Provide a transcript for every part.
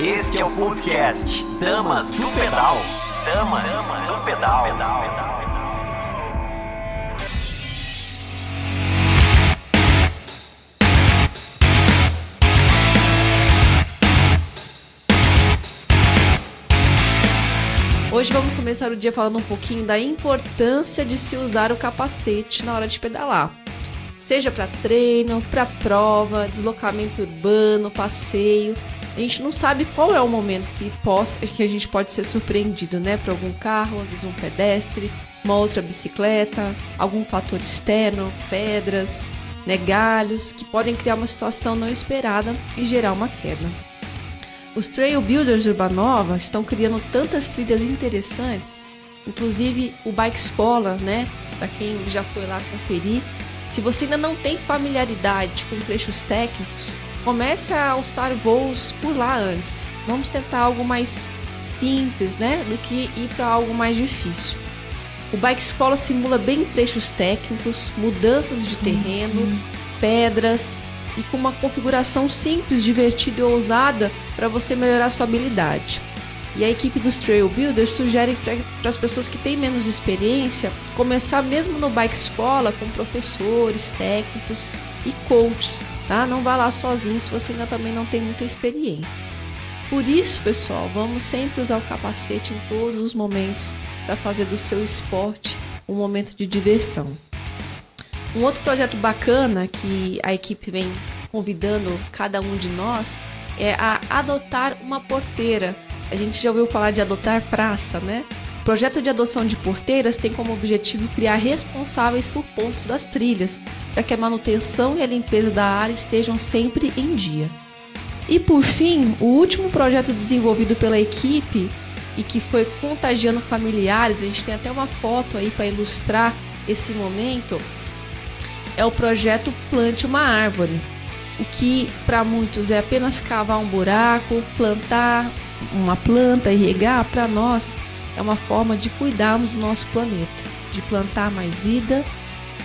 Este é o podcast Damas do Pedal. Damas do Pedal. Hoje vamos começar o dia falando um pouquinho da importância de se usar o capacete na hora de pedalar. Seja para treino, para prova, deslocamento urbano, passeio a gente não sabe qual é o momento que, possa, que a gente pode ser surpreendido, né? Por algum carro, às vezes um pedestre, uma outra bicicleta, algum fator externo, pedras, né, galhos, que podem criar uma situação não esperada e gerar uma queda. Os Trail Builders Urbanova estão criando tantas trilhas interessantes, inclusive o Bike Escola, né? Para quem já foi lá conferir. Se você ainda não tem familiaridade com trechos técnicos, comece a alçar voos por lá antes. Vamos tentar algo mais simples, né, do que ir para algo mais difícil. O Bike Escola simula bem trechos técnicos, mudanças de terreno, uhum. pedras e com uma configuração simples, divertida e ousada para você melhorar sua habilidade. E a equipe dos Trail Builders sugere para as pessoas que têm menos experiência começar mesmo no Bike Escola com professores, técnicos e coaches tá? Não vá lá sozinho se você ainda também não tem muita experiência. Por isso, pessoal, vamos sempre usar o capacete em todos os momentos para fazer do seu esporte um momento de diversão. Um outro projeto bacana que a equipe vem convidando cada um de nós é a adotar uma porteira. A gente já ouviu falar de adotar praça, né? O projeto de adoção de porteiras tem como objetivo criar responsáveis por pontos das trilhas, para que a manutenção e a limpeza da área estejam sempre em dia. E por fim, o último projeto desenvolvido pela equipe e que foi contagiando familiares, a gente tem até uma foto aí para ilustrar esse momento, é o projeto Plante uma Árvore. O que para muitos é apenas cavar um buraco, plantar uma planta regar, para nós é uma forma de cuidarmos do nosso planeta, de plantar mais vida,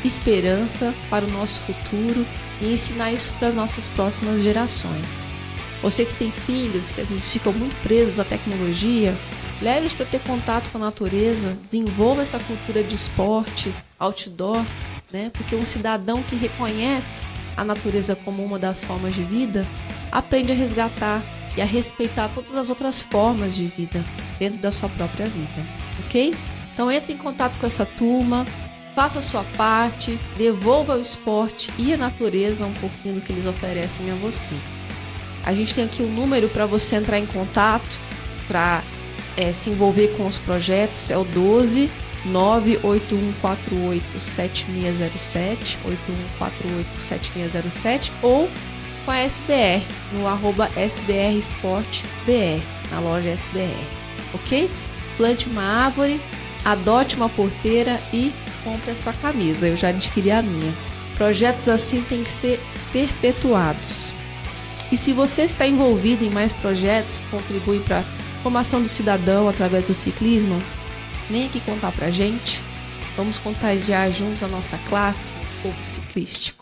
esperança para o nosso futuro e ensinar isso para as nossas próximas gerações. Você que tem filhos que às vezes ficam muito presos à tecnologia, leve-os para ter contato com a natureza, desenvolva essa cultura de esporte, outdoor, né? Porque um cidadão que reconhece a natureza como uma das formas de vida aprende a resgatar e a respeitar todas as outras formas de vida dentro da sua própria vida, ok? Então entre em contato com essa turma, faça a sua parte, devolva ao esporte e à natureza um pouquinho do que eles oferecem a você. A gente tem aqui um número para você entrar em contato, para é, se envolver com os projetos, é o 12 98148 7607, 8148 ou com a SBR, no arroba SBR Sport BR, na loja SBR. Ok? Plante uma árvore, adote uma porteira e compre a sua camisa. Eu já adquiri a minha. Projetos assim têm que ser perpetuados. E se você está envolvido em mais projetos que contribuem para a formação do cidadão através do ciclismo, vem aqui contar para gente. Vamos contagiar juntos a nossa classe, o povo ciclístico.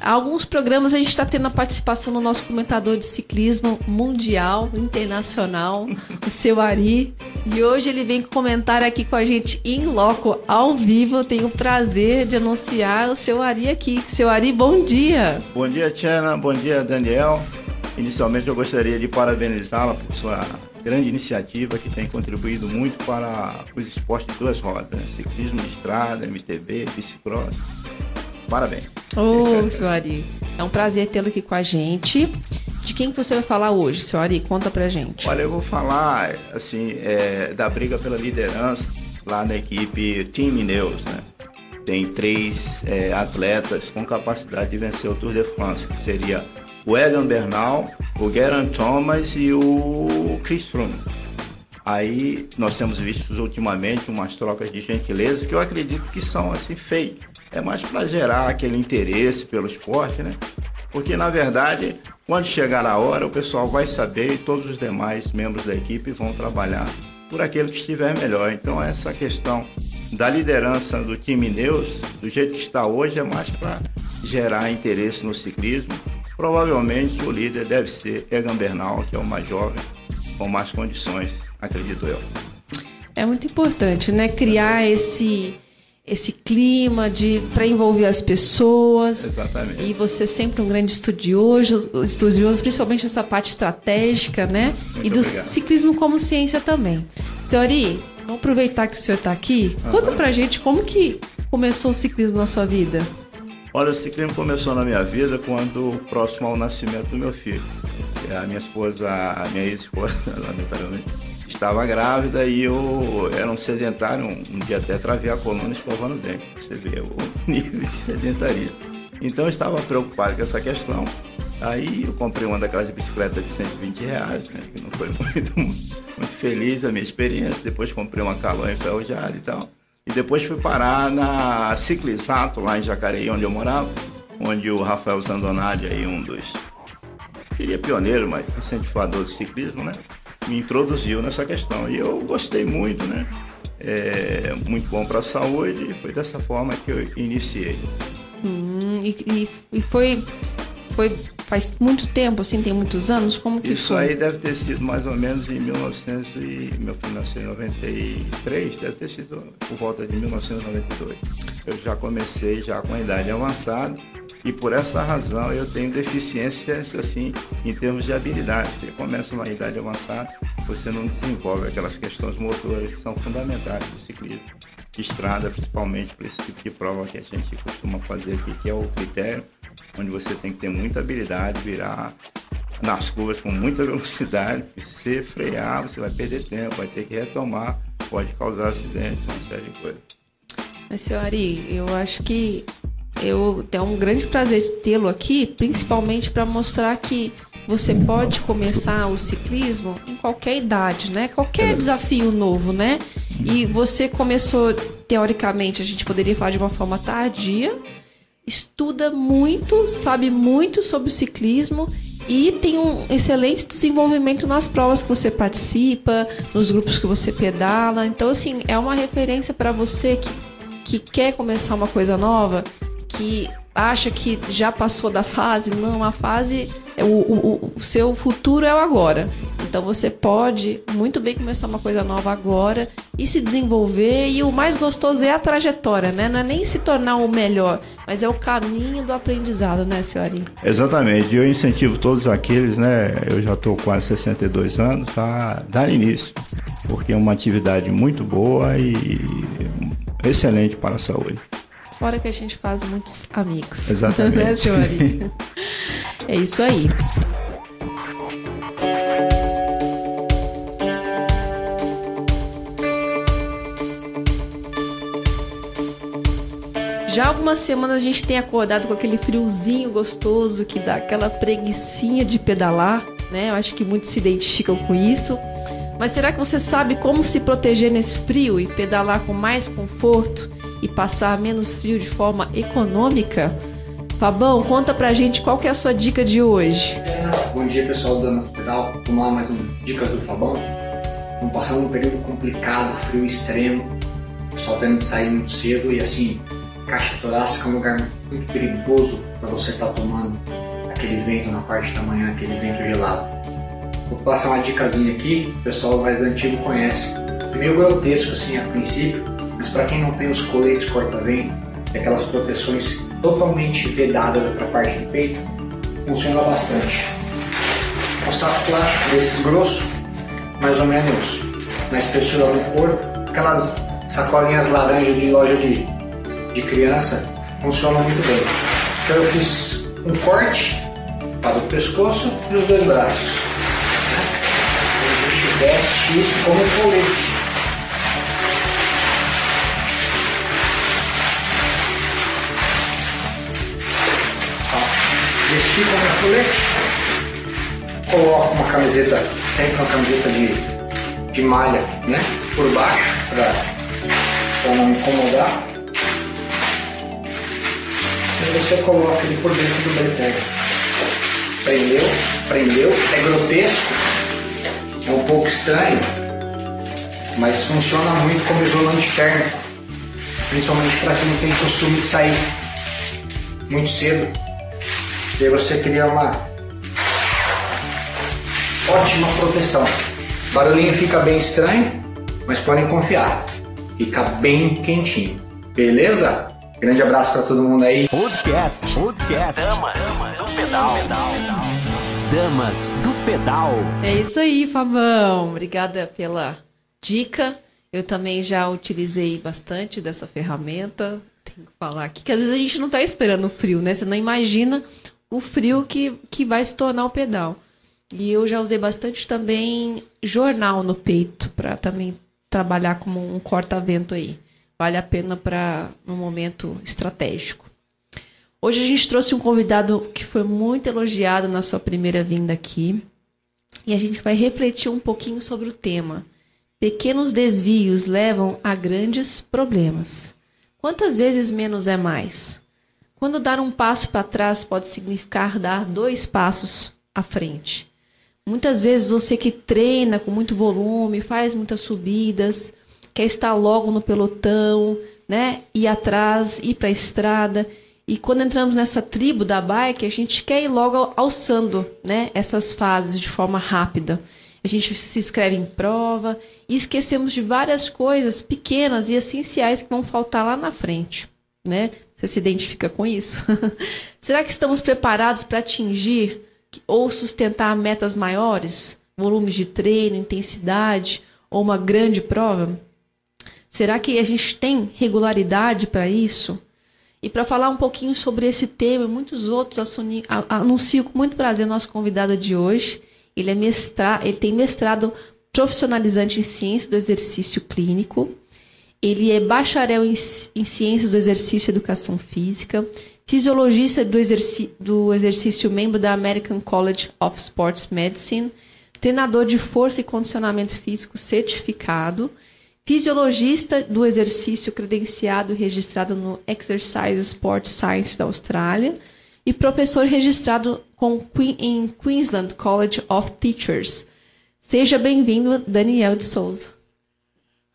Alguns programas a gente está tendo a participação do nosso comentador de ciclismo mundial, internacional, o seu Ari. E hoje ele vem comentar aqui com a gente em loco, ao vivo. Eu tenho o prazer de anunciar o seu Ari aqui. Seu Ari, bom dia. Bom dia, Tiana. Bom dia, Daniel. Inicialmente eu gostaria de parabenizá-la por sua grande iniciativa que tem contribuído muito para os esportes de duas rodas, né? ciclismo de estrada, MTB, bicicross. Parabéns. Ô, oh, seu Ari, é um prazer tê-lo aqui com a gente. De quem que você vai falar hoje, seu Ari? Conta pra gente. Olha, eu vou falar, assim, é, da briga pela liderança lá na equipe Team Neus, né? Tem três é, atletas com capacidade de vencer o Tour de France, que seria o Egan Bernal, o Geraint Thomas e o Chris Froome. Aí nós temos visto ultimamente umas trocas de gentilezas que eu acredito que são assim feitas é mais para gerar aquele interesse pelo esporte, né? Porque na verdade, quando chegar a hora, o pessoal vai saber e todos os demais membros da equipe vão trabalhar por aquele que estiver melhor. Então essa questão da liderança do time Neus, do jeito que está hoje, é mais para gerar interesse no ciclismo. Provavelmente o líder deve ser Egan Bernal, que é o mais jovem, com mais condições, acredito eu. É muito importante, né? Criar esse esse clima de para envolver as pessoas. Exatamente. E você sempre um grande estudioso, estudioso, principalmente essa parte estratégica, né? Muito e do obrigado. ciclismo como ciência também. Senhori, vamos aproveitar que o senhor está aqui. Conta pra gente como que começou o ciclismo na sua vida. Olha, o ciclismo começou na minha vida quando próximo ao nascimento do meu filho. A minha esposa, a minha ex-esposa, lamentavelmente, estava grávida e eu era um sedentário, um, um dia até travei a coluna escovando o dente. Você vê o nível de sedentaria. Então eu estava preocupado com essa questão. Aí eu comprei uma daquelas bicicletas de 120 reais, né? Que não foi muito, muito feliz a minha experiência. Depois comprei uma Caloi enferrujada e tal. E depois fui parar na Ciclisato, lá em Jacareí, onde eu morava, onde o Rafael Zandonadi, aí um dos, diria pioneiro, mas incentivador do ciclismo, né? Me introduziu nessa questão. E eu gostei muito, né? É muito bom para a saúde e foi dessa forma que eu iniciei. Hum, e, e- foi, foi faz muito tempo, assim, tem muitos anos? Como que Isso foi? aí deve ter sido mais ou menos em 1900 e meu filho nasceu em 93, deve ter sido por volta de 1992. Eu já comecei já com a idade avançada e por essa razão eu tenho deficiências assim em termos de habilidade. Você começa uma idade avançada, você não desenvolve aquelas questões motoras que são fundamentais do ciclismo. De estrada, principalmente para esse tipo de prova que a gente costuma fazer aqui, que é o critério, onde você tem que ter muita habilidade, virar nas curvas com muita velocidade, se frear, você vai perder tempo, vai ter que retomar, pode causar acidentes, uma série de coisas. Mas, senhor Ari, eu acho que eu tenho um grande prazer tê-lo aqui, principalmente para mostrar que você pode começar o ciclismo em qualquer idade, né? Qualquer desafio novo, né? E você começou, teoricamente, a gente poderia falar de uma forma tardia, estuda muito, sabe muito sobre o ciclismo e tem um excelente desenvolvimento nas provas que você participa, nos grupos que você pedala. Então, assim, é uma referência para você que, que quer começar uma coisa nova, que acha que já passou da fase. Não, a fase, o, o, o seu futuro é o agora. Então você pode muito bem começar uma coisa nova agora e se desenvolver. E o mais gostoso é a trajetória, né? Não é nem se tornar o melhor, mas é o caminho do aprendizado, né, senhorinha? Exatamente, eu incentivo todos aqueles, né? Eu já estou quase 62 anos, a dar início, porque é uma atividade muito boa e excelente para a saúde. Fora que a gente faz muitos amigos. Exatamente. né, é isso aí. Já há algumas semanas a gente tem acordado com aquele friozinho gostoso que dá aquela preguiçinha de pedalar, né? Eu acho que muitos se identificam com isso. Mas será que você sabe como se proteger nesse frio e pedalar com mais conforto e passar menos frio de forma econômica? Fabão, conta pra gente qual que é a sua dica de hoje. Bom dia pessoal do Damas Pedal, vamos lá mais um Dicas do Fabão. Vamos passar um período complicado, frio extremo, o pessoal tendo que sair muito cedo e assim, caixa torácica é um lugar muito perigoso para você estar tomando aquele vento na parte da manhã, aquele vento gelado. Vou passar uma dicasinha aqui, o pessoal mais antigo conhece. Meio grotesco assim a princípio, mas para quem não tem os coletes corta-vento, aquelas proteções totalmente vedadas para a parte do peito, funciona bastante. Um saco plástico desse grosso, mais ou menos na espessura do corpo, aquelas sacolinhas laranja de loja de, de criança funcionam muito bem. Então eu fiz um corte para o pescoço e os dois braços. né? A gente veste isso como um colete. Vestir como um colete, coloco uma camiseta, sempre uma camiseta de, de malha, né? Por baixo, para não incomodar. E você coloca ele por dentro do bretelle. Prendeu, prendeu, é grotesco, é um pouco estranho, mas funciona muito como isolante térmico. principalmente para quem não tem costume de sair muito cedo. E aí você cria uma ótima proteção. O barulhinho fica bem estranho, mas podem confiar, fica bem quentinho. Beleza? Grande abraço para todo mundo aí. Podcast. Podcast. Damas do pedal. Damas do pedal. É isso aí, Fabão. Obrigada pela dica. Eu também já utilizei bastante dessa ferramenta. Tenho que falar aqui que às vezes a gente não está esperando o frio, né? Você não imagina o frio que, que vai se tornar o pedal. E eu já usei bastante também jornal no peito para também trabalhar como um corta-vento aí. Vale a pena para um momento estratégico. Hoje a gente trouxe um convidado que foi muito elogiado na sua primeira vinda aqui. E a gente vai refletir um pouquinho sobre o tema. Pequenos desvios levam a grandes problemas. Quantas vezes menos é mais? Quando dar um passo para trás pode significar dar dois passos à frente. Muitas vezes você que treina com muito volume, faz muitas subidas, quer estar logo no pelotão, né? Ir atrás, ir para a estrada. E quando entramos nessa tribo da bike, a gente quer ir logo alçando, né? Essas fases de forma rápida. A gente se inscreve em prova e esquecemos de várias coisas pequenas e essenciais que vão faltar lá na frente, né? Você se identifica com isso? Será que estamos preparados para atingir ou sustentar metas maiores, volumes de treino, intensidade ou uma grande prova? Será que a gente tem regularidade para isso? E para falar um pouquinho sobre esse tema e muitos outros, anuncio com muito prazer nosso convidado de hoje. Ele, é mestra, ele tem mestrado profissionalizante em ciência do exercício clínico. Ele é bacharel em, ciências do exercício e educação física, fisiologista do, exerci do exercício, membro da American College of Sports Medicine, treinador de força e condicionamento físico certificado, fisiologista do exercício credenciado e registrado no Exercise Sport Science da Austrália e professor registrado com, em Queensland College of Teachers. Seja bem-vindo, Daniel de Souza.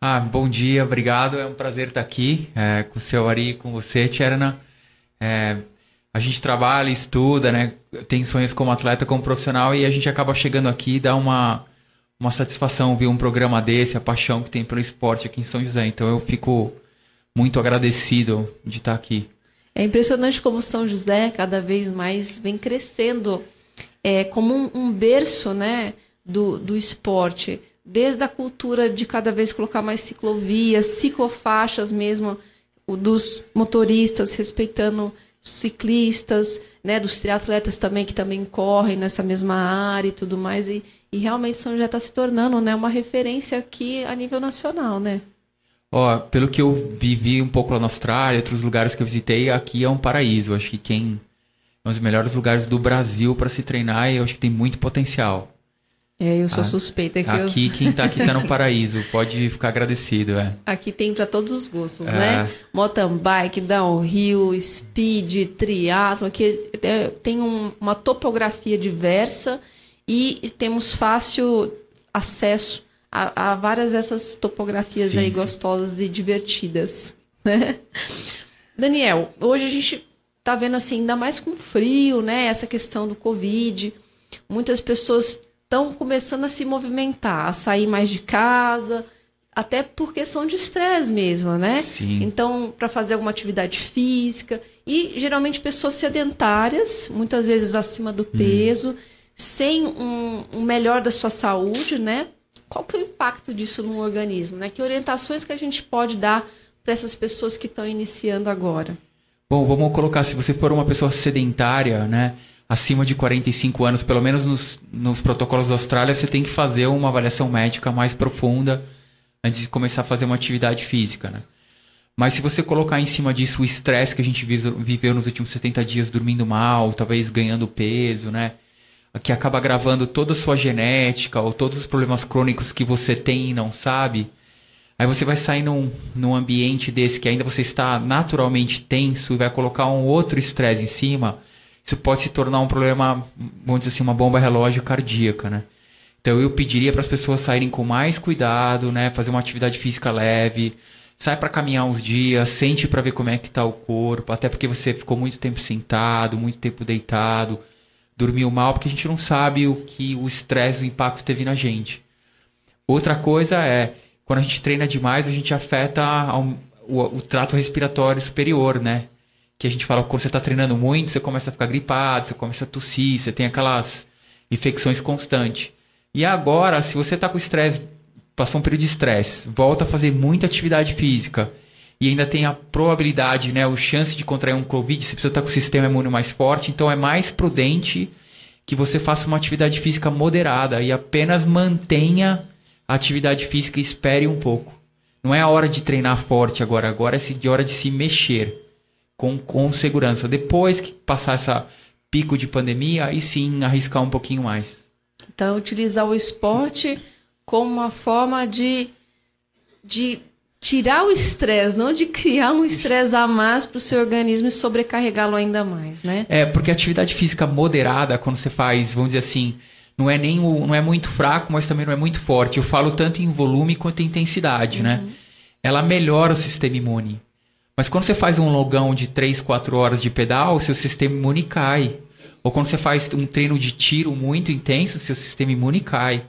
Ah, bom dia, obrigado. É um prazer estar aqui é, com o seu Ari, com você, Tcherna. É, a gente trabalha, estuda, né? Tem sonhos como atleta, como profissional e a gente acaba chegando aqui e dá uma, uma satisfação ver um programa desse, a paixão que tem pelo esporte aqui em São José. Então eu fico muito agradecido de estar aqui. É impressionante como São José cada vez mais vem crescendo é, como um, um berço né, do, do esporte. Desde a cultura de cada vez colocar mais ciclovias, ciclofaixas mesmo, dos motoristas respeitando ciclistas, né, dos triatletas também que também correm nessa mesma área e tudo mais e, e realmente São José está se tornando, né, uma referência aqui a nível nacional, né? Ó, pelo que eu vivi um pouco lá na Austrália, outros lugares que eu visitei, aqui é um paraíso. Eu acho que quem é um dos melhores lugares do Brasil para se treinar e eu acho que tem muito potencial. É, eu sou ah, suspeita que aqui eu... quem tá aqui tá no paraíso, pode ficar agradecido, é. Aqui tem para todos os gostos, é. né? Mountain bike, downhill, speed, triatlo, aqui é, tem um, uma topografia diversa e temos fácil acesso a, a várias dessas topografias sim, aí sim. gostosas e divertidas, né? Daniel, hoje a gente tá vendo assim, ainda mais com frio, né? Essa questão do Covid, muitas pessoas estão começando a se movimentar, a sair mais de casa, até por questão de estresse mesmo, né? Sim. Então, para fazer alguma atividade física. E geralmente pessoas sedentárias, muitas vezes acima do hum. peso, sem um, um, melhor da sua saúde, né? Qual que é o impacto disso no organismo? Né? Que orientações que a gente pode dar para essas pessoas que estão iniciando agora? Bom, vamos colocar, se você for uma pessoa sedentária, né? Acima de 45 anos, pelo menos nos, nos protocolos da Austrália, você tem que fazer uma avaliação médica mais profunda antes de começar a fazer uma atividade física, né? Mas se você colocar em cima disso o estresse que a gente viveu nos últimos 70 dias dormindo mal, talvez ganhando peso, né? Que acaba gravando toda a sua genética ou todos os problemas crônicos que você tem e não sabe. Aí você vai sair num, num ambiente desse que ainda você está naturalmente tenso e vai colocar um outro estresse em cima isso pode se tornar um problema, vamos dizer assim, uma bomba relógio cardíaca, né? Então eu pediria para as pessoas saírem com mais cuidado, né? Fazer uma atividade física leve, sai para caminhar uns dias, sente para ver como é que tá o corpo, até porque você ficou muito tempo sentado, muito tempo deitado, dormiu mal, porque a gente não sabe o que o estresse, o impacto teve na gente. Outra coisa é, quando a gente treina demais, a gente afeta o, o trato respiratório superior, né? Que a gente fala, quando você está treinando muito, você começa a ficar gripado, você começa a tossir, você tem aquelas infecções constantes. E agora, se você está com estresse, passou um período de estresse, volta a fazer muita atividade física e ainda tem a probabilidade, né, o chance de contrair um Covid, você precisa estar com o sistema imune mais forte, então é mais prudente que você faça uma atividade física moderada e apenas mantenha a atividade física e espere um pouco. Não é a hora de treinar forte agora, agora é de hora de se mexer com, com segurança. Depois que passar essa pico de pandemia, aí sim arriscar um pouquinho mais. Então, utilizar o esporte como uma forma de, de tirar o estresse, não de criar um estresse a mais para o seu organismo e sobrecarregá-lo ainda mais, né? É, porque a atividade física moderada, quando você faz, vamos dizer assim, não é nem o, não é muito fraco, mas também não é muito forte. Eu falo tanto em volume quanto em intensidade, né? Ela melhora o sistema imune. Mas quando você faz um longão de 3, 4 horas de pedal, seu sistema imune cai. Ou quando você faz um treino de tiro muito intenso, seu sistema imune cai.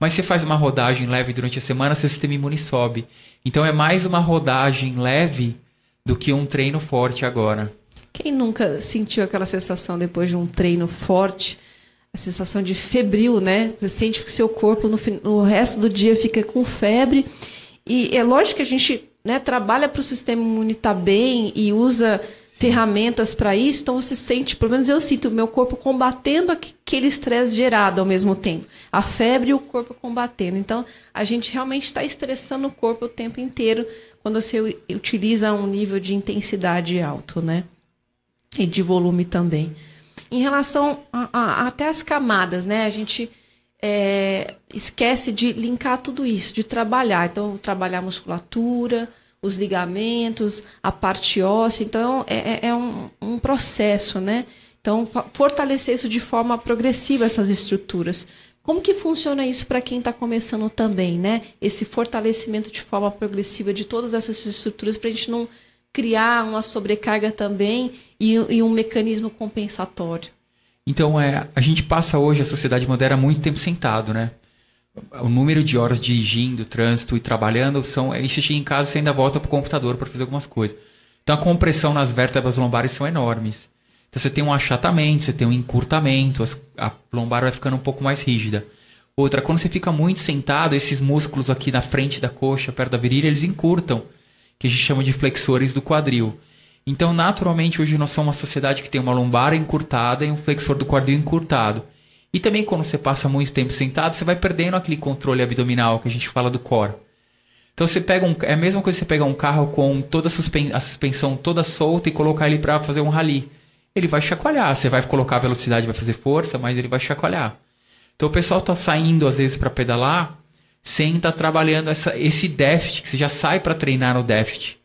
Mas você faz uma rodagem leve durante a semana, seu sistema imune sobe. Então é mais uma rodagem leve do que um treino forte agora. Quem nunca sentiu aquela sensação depois de um treino forte, a sensação de febril, né? Você sente que seu corpo no, no resto do dia fica com febre. E é lógico que a gente né, trabalha para o sistema imune estar bem e usa ferramentas para isso, então você sente, pelo menos eu sinto o meu corpo combatendo aqu- aquele estresse gerado ao mesmo tempo. A febre e o corpo combatendo. Então, a gente realmente está estressando o corpo o tempo inteiro quando você utiliza um nível de intensidade alto, né? e de volume também. Em relação a, a- até as camadas, né? A gente é, esquece de linkar tudo isso, de trabalhar. Então, trabalhar a musculatura, os ligamentos, a parte óssea. Então, é, é- é um, um processo, né? Então, fortalecer isso de forma progressiva, essas estruturas. Como que funciona isso para quem está começando também, né? Esse fortalecimento de forma progressiva de todas essas estruturas para a gente não criar uma sobrecarga também e, e um mecanismo compensatório. Então, é, a gente passa hoje, a sociedade moderna, muito tempo sentado, né? O número de horas dirigindo, trânsito e trabalhando são. Aí você chega em casa e ainda volta pro computador para fazer algumas coisas. Então, a compressão nas vértebras lombares são enormes. Então, você tem um achatamento, você tem um encurtamento, as- a lombar vai ficando um pouco mais rígida. Outra, quando você fica muito sentado, esses músculos aqui na frente da coxa, perto da virilha, eles encurtam, que a gente chama de flexores do quadril. Então, naturalmente, hoje nós somos uma sociedade que tem uma lombar encurtada e um flexor do quadril encurtado. E também, quando você passa muito tempo sentado, você vai perdendo aquele controle abdominal que a gente fala do core. Então, você pega um, é a mesma coisa que você pegar um carro com toda a, suspen- a suspensão toda solta e colocar ele para fazer um rally. Ele vai chacoalhar. Você vai colocar velocidade, vai fazer força, mas ele vai chacoalhar. Então, o pessoal tá saindo, às vezes, para pedalar sem estar trabalhando essa, esse déficit, que você já sai para treinar no déficit.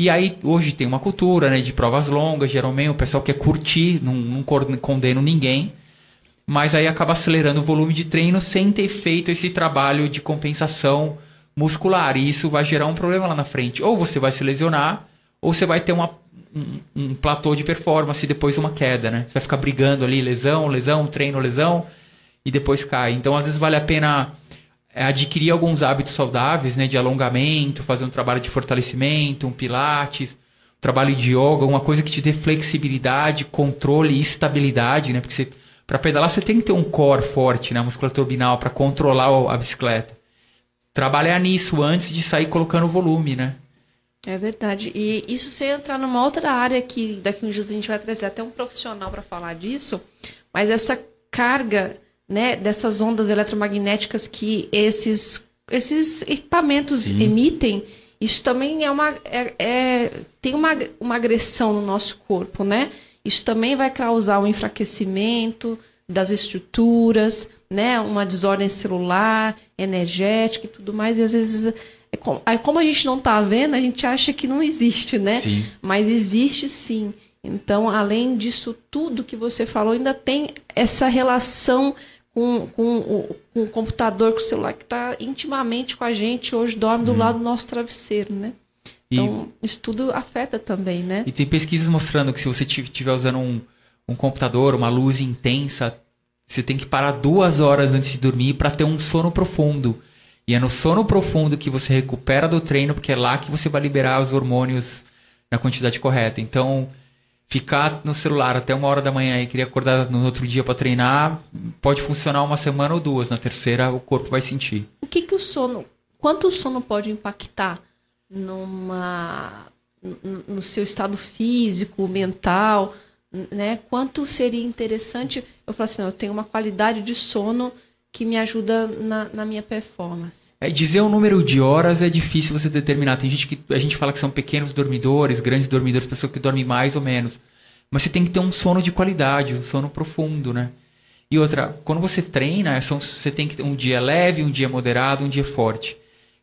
E aí, hoje tem uma cultura né, de provas longas, geralmente o pessoal quer curtir, não, não condeno ninguém, mas aí acaba acelerando o volume de treino sem ter feito esse trabalho de compensação muscular. E isso vai gerar um problema lá na frente. Ou você vai se lesionar, ou você vai ter uma, um, um platô de performance e depois uma queda, né? Você vai ficar brigando ali, lesão, lesão, treino, lesão, e depois cai. Então, às vezes, vale a pena adquirir alguns hábitos saudáveis, né? De alongamento, fazer um trabalho de fortalecimento, um pilates, um trabalho de yoga, uma coisa que te dê flexibilidade, controle e estabilidade, né? Porque para pedalar você tem que ter um core forte, né? Musculatura abdominal para controlar a bicicleta. Trabalhar nisso antes de sair colocando volume, né? É verdade. E isso sem entrar numa outra área que daqui uns dias a gente vai trazer até um profissional para falar disso, mas essa carga, né, dessas ondas eletromagnéticas que esses esses equipamentos Sim. emitem, isso também é uma é, é- tem uma, uma agressão no nosso corpo, né? Isso também vai causar um enfraquecimento das estruturas, né? Uma desordem celular, energética e tudo mais. E às vezes, é como, aí como a gente não está vendo, a gente acha que não existe, né? Sim. Mas existe sim. Então, além disso tudo que você falou, ainda tem essa relação com, com, o, com o computador, com o celular, que está intimamente com a gente, hoje dorme do lado do nosso travesseiro, né? Então, isso tudo afeta também, né? E tem pesquisas mostrando que se você estiver usando um, um computador, uma luz intensa, você tem que parar duas horas antes de dormir para ter um sono profundo. E é no sono profundo que você recupera do treino, porque é lá que você vai liberar os hormônios na quantidade correta. Então, ficar no celular até uma hora da manhã e querer acordar no outro dia para treinar, pode funcionar uma semana ou duas. Na terceira, o corpo vai sentir. O que, que o sono. Quanto o sono pode impactar numa no seu estado físico, mental, né? Quanto seria interessante eu falar assim, não, eu tenho uma qualidade de sono que me ajuda na, na minha performance. É, dizer o número de horas é difícil você determinar. Tem gente que a gente fala que são pequenos dormidores, grandes dormidores, pessoas que dormem mais ou menos. Mas você tem que ter um sono de qualidade, um sono profundo, né? E outra, quando você treina, são, você tem que ter um dia leve, um dia moderado, um dia forte.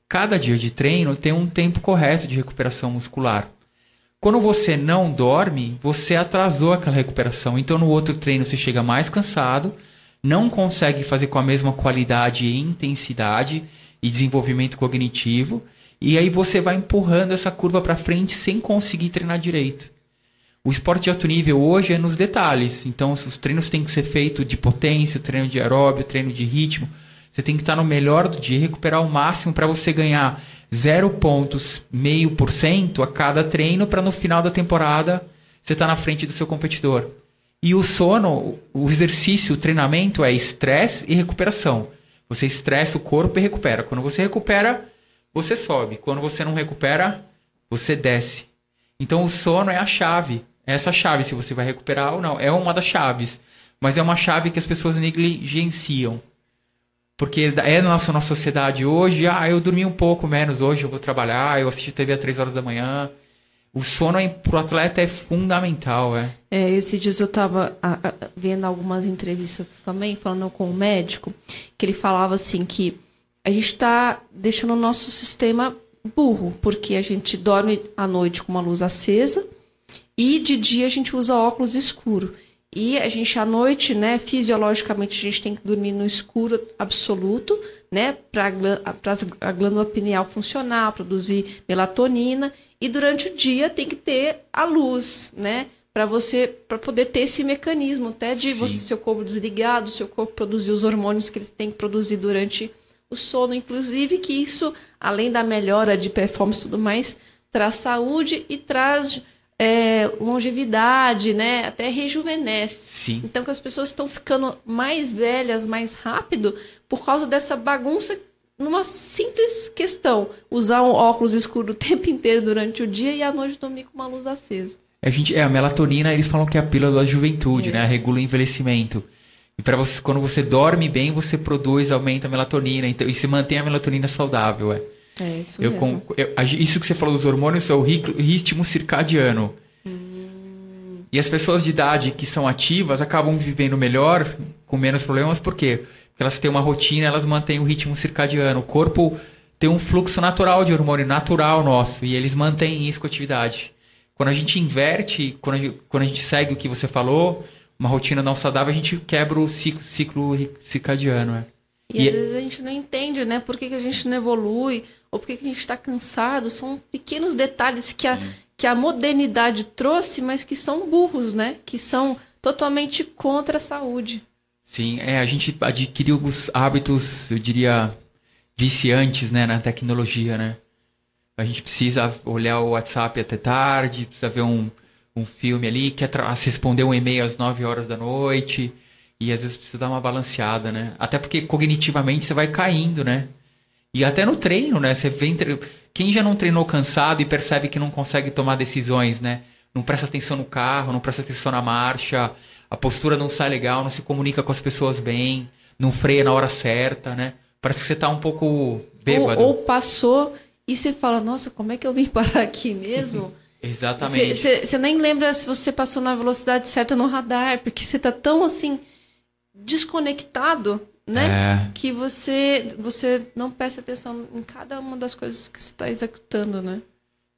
Cada dia de treino tem um tempo correto de recuperação muscular. Quando você não dorme, você atrasou aquela recuperação. Então, no outro treino, você chega mais cansado, não consegue fazer com a mesma qualidade e intensidade e desenvolvimento cognitivo, e aí você vai empurrando essa curva para frente sem conseguir treinar direito. O esporte de alto nível hoje é nos detalhes. Então, os treinos têm que ser feitos de potência, treino de aeróbio, treino de ritmo. Você tem que estar no melhor do dia, recuperar o máximo para você ganhar 0,5% a cada treino para no final da temporada você estar tá na frente do seu competidor. E o sono, o exercício, o treinamento é estresse e recuperação. Você estressa o corpo e recupera. Quando você recupera, você sobe. Quando você não recupera, você desce. Então o sono é a chave. É essa chave se você vai recuperar ou não. É uma das chaves. Mas é uma chave que as pessoas negligenciam. Porque é na nossa, nossa sociedade hoje, ah, eu dormi um pouco menos hoje, eu vou trabalhar, eu assisti TV às três horas da manhã. O sono é, pro atleta é fundamental, é. É, esse dias eu estava vendo algumas entrevistas também, falando com o um médico, que ele falava assim que a gente está deixando o nosso sistema burro, porque a gente dorme à noite com uma luz acesa e de dia a gente usa óculos escuro. E a gente à noite, né, fisiologicamente a gente tem que dormir no escuro absoluto, né, para a glândula pineal funcionar, produzir melatonina, e durante o dia tem que ter a luz, né, para você para poder ter esse mecanismo até de você, seu corpo desligado, seu corpo produzir os hormônios que ele tem que produzir durante o sono, inclusive que isso, além da melhora de performance e tudo mais, traz saúde e traz é, longevidade, né? Até rejuvenesce. Sim. Então que as pessoas estão ficando mais velhas mais rápido por causa dessa bagunça numa simples questão. Usar um óculos escuro o tempo inteiro durante o dia e à noite dormir com uma luz acesa. A gente, é, a melatonina, eles falam que é a pílula da juventude, é. né? Regula o envelhecimento. E para você, quando você dorme bem, você produz, aumenta a melatonina, então, e se mantém a melatonina saudável, é. É isso eu, mesmo. Eu, isso que você falou dos hormônios é o ritmo circadiano. Hum. E as pessoas de idade que são ativas acabam vivendo melhor, com menos problemas, por quê? Porque elas têm uma rotina, elas mantêm o ritmo circadiano. O corpo tem um fluxo natural de hormônio, natural nosso, e eles mantêm isso com a atividade. Quando a gente inverte, quando a gente, quando a gente segue o que você falou, uma rotina não saudável, a gente quebra o ciclo, ciclo circadiano. É. E, e, às vezes a gente não entende, né? Por que, que a gente não evolui, ou por que, que a gente está cansado. São pequenos detalhes que a, que a modernidade trouxe, mas que são burros, né? Que são totalmente contra a saúde. Sim, é, a gente adquiriu os hábitos, eu diria, viciantes, né, na tecnologia, né? A gente precisa olhar o WhatsApp até tarde, precisa ver um, um filme ali, quer responder um e-mail às 9 horas da noite. E às vezes precisa dar uma balanceada, né? Até porque cognitivamente você vai caindo, né? E até no treino, né? Você vem. Tre... Quem já não treinou cansado e percebe que não consegue tomar decisões, né? Não presta atenção no carro, não presta atenção na marcha, a postura não sai legal, não se comunica com as pessoas bem, não freia na hora certa, né? Parece que você tá um pouco bêbado. Ou, ou passou e você fala, nossa, como é que eu vim parar aqui mesmo? Exatamente. Você nem lembra se você passou na velocidade certa no radar, porque você tá tão assim desconectado, né? É. Que você você não presta atenção em cada uma das coisas que você está executando, né?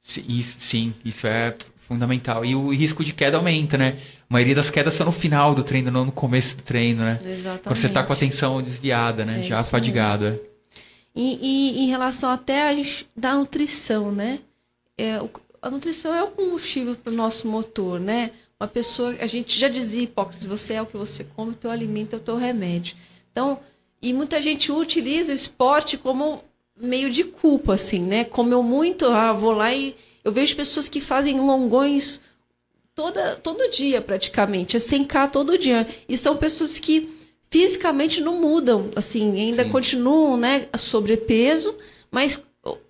Sim sim, isso é fundamental. E o risco de queda aumenta, né? A maioria das quedas são no final do treino, não no começo do treino, né? Exatamente. Quando você está com a atenção desviada, né? É Já fadigado. É. E, e, em relação até a gente, da nutrição, né? é, o- a nutrição é o combustível para o nosso motor, né? Uma pessoa, a gente já dizia, Hipócrates, você é o que você come, o teu alimento é o teu remédio. Então, e muita gente utiliza o esporte como meio de culpa, assim, né? Comeu muito, ah, vou lá e eu vejo pessoas que fazem longões toda, todo dia, praticamente. É 100k todo dia. E são pessoas que fisicamente não mudam, assim, ainda Sim. continuam, né, sobrepeso, mas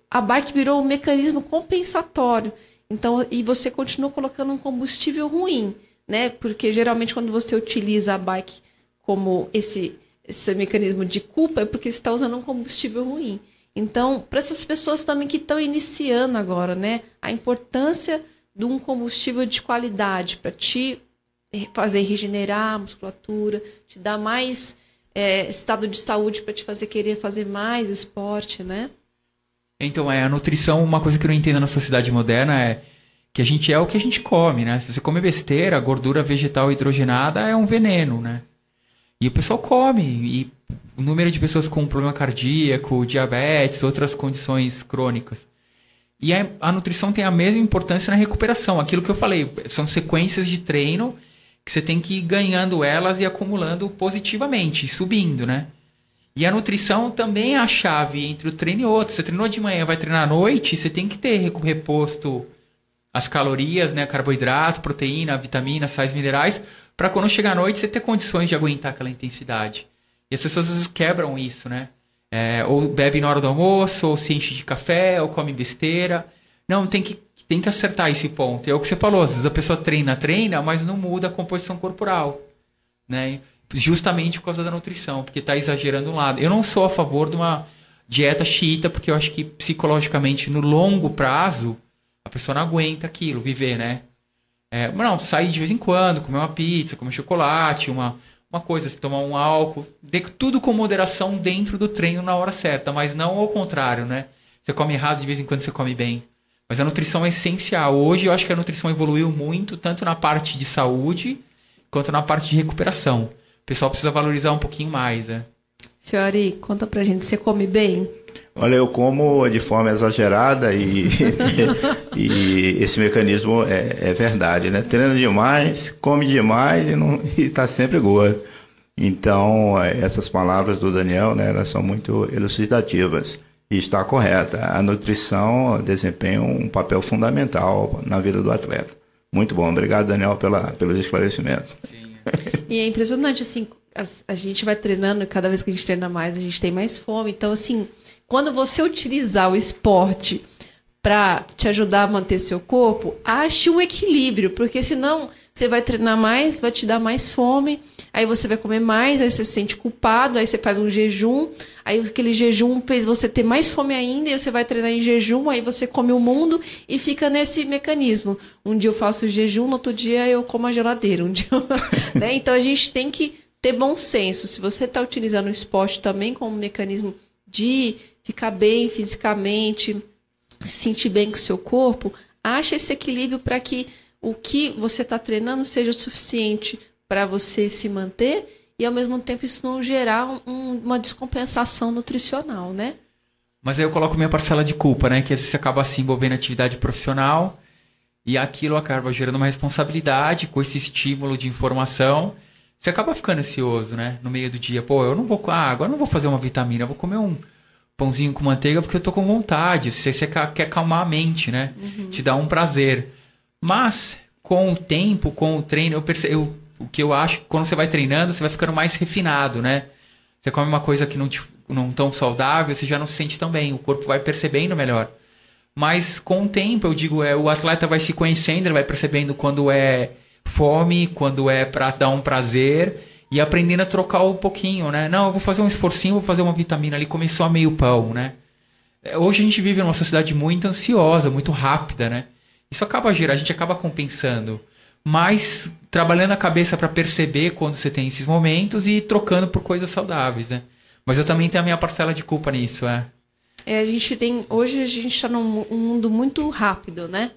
a bike virou um mecanismo compensatório. Então, e você continua colocando um combustível ruim, né? Porque geralmente quando você utiliza a bike como esse, esse mecanismo de culpa é porque você está usando um combustível ruim. Então, para essas pessoas também que estão iniciando agora, né? A importância de um combustível de qualidade para te fazer regenerar a musculatura, te dar mais é, estado de saúde para te fazer querer fazer mais esporte, né? Então, é, a nutrição, uma coisa que eu não entendo na sociedade moderna é que a gente é o que a gente come, né? Se você come besteira, gordura vegetal hidrogenada é um veneno, né? E o pessoal come, e o número de pessoas com problema cardíaco, diabetes, outras condições crônicas. E a, a nutrição tem a mesma importância na recuperação. Aquilo que eu falei, são sequências de treino que você tem que ir ganhando elas e acumulando positivamente, subindo, né? E a nutrição também é a chave entre o treino e outro. Você treinou de manhã, vai treinar à noite, você tem que ter reposto as calorias, né, carboidrato, proteína, vitamina, sais minerais, para quando chegar à noite você ter condições de aguentar aquela intensidade. E as pessoas às vezes quebram isso, né? É, ou bebe na hora do almoço, ou se enche de café, ou come besteira. Não, tem que, tem que acertar esse ponto. É o que você falou, às vezes a pessoa treina, treina, mas não muda a composição corporal, né? Justamente por causa da nutrição, porque está exagerando um lado. Eu não sou a favor de uma dieta xiita, porque eu acho que psicologicamente, no longo prazo, a pessoa não aguenta aquilo, viver, né? É, não, sair de vez em quando, comer uma pizza, comer chocolate, uma, uma coisa, assim, tomar um álcool, de, tudo com moderação dentro do treino na hora certa, mas não ao contrário, né? Você come errado, de vez em quando você come bem. Mas a nutrição é essencial. Hoje eu acho que a nutrição evoluiu muito, tanto na parte de saúde quanto na parte de recuperação. O pessoal precisa valorizar um pouquinho mais, né? Senhora, conta pra gente, você come bem? Olha, eu como de forma exagerada e, e esse mecanismo é, é verdade, né? Treina demais, come demais e, não, e tá sempre gordo. Então, eh, essas palavras do Daniel, né, elas são muito elucidativas. E está correta. A nutrição desempenha um papel fundamental na vida do atleta. Muito bom. Obrigado, Daniel, pela, pelos esclarecimentos. E é impressionante, assim, as- a, gente vai treinando, cada vez que a gente treina mais, a gente tem mais fome. Então, assim, quando você utilizar o esporte para te ajudar a manter seu corpo, ache um equilíbrio, porque senão você vai treinar mais, vai te dar mais fome, aí você vai comer mais, aí você se sente culpado, aí você faz um jejum, aí aquele jejum fez você ter mais fome ainda, e você vai treinar em jejum, aí você come o mundo e fica nesse mecanismo. Um dia eu faço jejum, no outro dia eu como a geladeira, um dia eu- né? Então a gente tem que ter bom senso. Se você está utilizando o esporte também como mecanismo de ficar bem fisicamente, se sentir bem com o seu corpo, acha esse equilíbrio para que o que você está treinando seja o suficiente para você se manter e ao mesmo tempo isso não gerar um- um- uma descompensação nutricional, né? Mas aí eu coloco minha parcela de culpa, né? Que você acaba se envolvendo em atividade profissional e aquilo acaba gerando uma responsabilidade com esse estímulo de informação. Você acaba ficando ansioso, né? No meio do dia. Pô, eu não vou. Ah, agora eu não vou fazer uma vitamina, eu vou comer um pãozinho com manteiga porque eu tô com vontade. Você, você quer acalmar a mente, né? Te dá um prazer. Mas, com o tempo, com o treino, eu percebo. o que eu acho que quando você vai treinando, você vai ficando mais refinado, né? Você come uma coisa que não, te, não tão saudável, você já não se sente tão bem. O corpo vai percebendo melhor. Mas com o tempo, eu digo, é, o atleta vai se conhecendo, ele vai percebendo quando é fome, quando é para dar um prazer e aprendendo a trocar um pouquinho, né? Não, eu vou fazer um esforcinho, vou fazer uma vitamina ali, comer só meio pão, né? É, Hoje a gente vive numa sociedade muito ansiosa, muito rápida, né? Isso acaba gerando, a gente acaba compensando. Mas trabalhando a cabeça para perceber quando você tem esses momentos e trocando por coisas saudáveis, né? Mas eu também tenho a minha parcela de culpa nisso, é. É, a gente tem. Hoje a gente está num mu- um mundo muito rápido, né?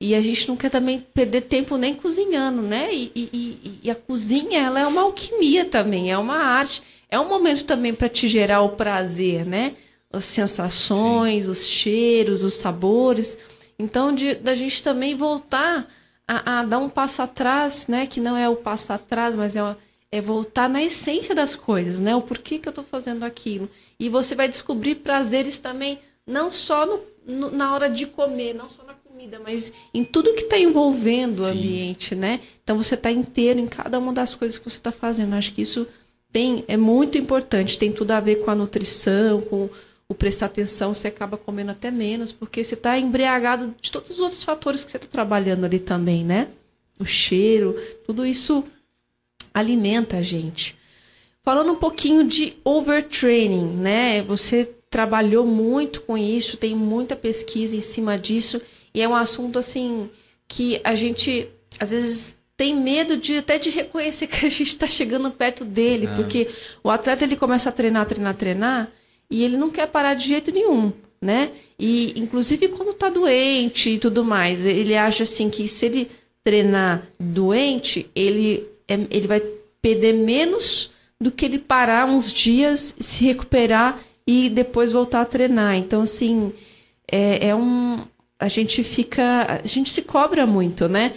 E a gente não quer também perder tempo nem cozinhando, né? E, e- e- a cozinha, ela é uma alquimia também, é uma arte. É um momento também para te gerar o prazer, né? As sensações, os cheiros, os sabores. Então, de, da gente também voltar a, a, dar um passo atrás, né? Que não é o passo atrás, mas é, é voltar na essência das coisas, né? O porquê que eu estou fazendo aquilo. E você vai descobrir prazeres também, não só no, no, na hora de comer, não só na comida, mas em tudo que está envolvendo Sim. o ambiente, né? Então você está inteiro em cada uma das coisas que você está fazendo. Acho que isso tem, é muito importante, tem tudo a ver com a nutrição, com o prestar atenção, você acaba comendo até menos, porque você está embriagado de todos os outros fatores que você está trabalhando ali também, né? O cheiro, tudo isso alimenta a gente. Falando um pouquinho de overtraining, né? Você trabalhou muito com isso, tem muita pesquisa em cima disso, e é um assunto assim que a gente às vezes tem medo de até de reconhecer que a gente está chegando perto dele, ah. porque o atleta ele começa a treinar, treinar, treinar, e ele não quer parar de jeito nenhum, né? E inclusive quando tá doente e tudo mais, ele acha assim que se ele treinar doente, ele é, ele vai perder menos do que ele parar uns dias, se recuperar e depois voltar a treinar. Então assim, é, é um a gente fica, a gente se cobra muito, né?